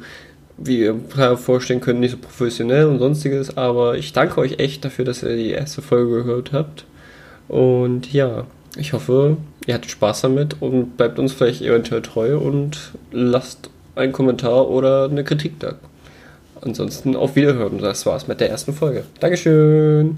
wie ihr vorstellen könnt, nicht so professionell und sonstiges, aber ich danke euch echt dafür, dass ihr die erste Folge gehört habt. Und ja, ich hoffe, ihr hattet Spaß damit und bleibt uns vielleicht eventuell treu und lasst einen Kommentar oder eine Kritik da. Ansonsten auf Wiederhören. Das war's mit der ersten Folge. Dankeschön.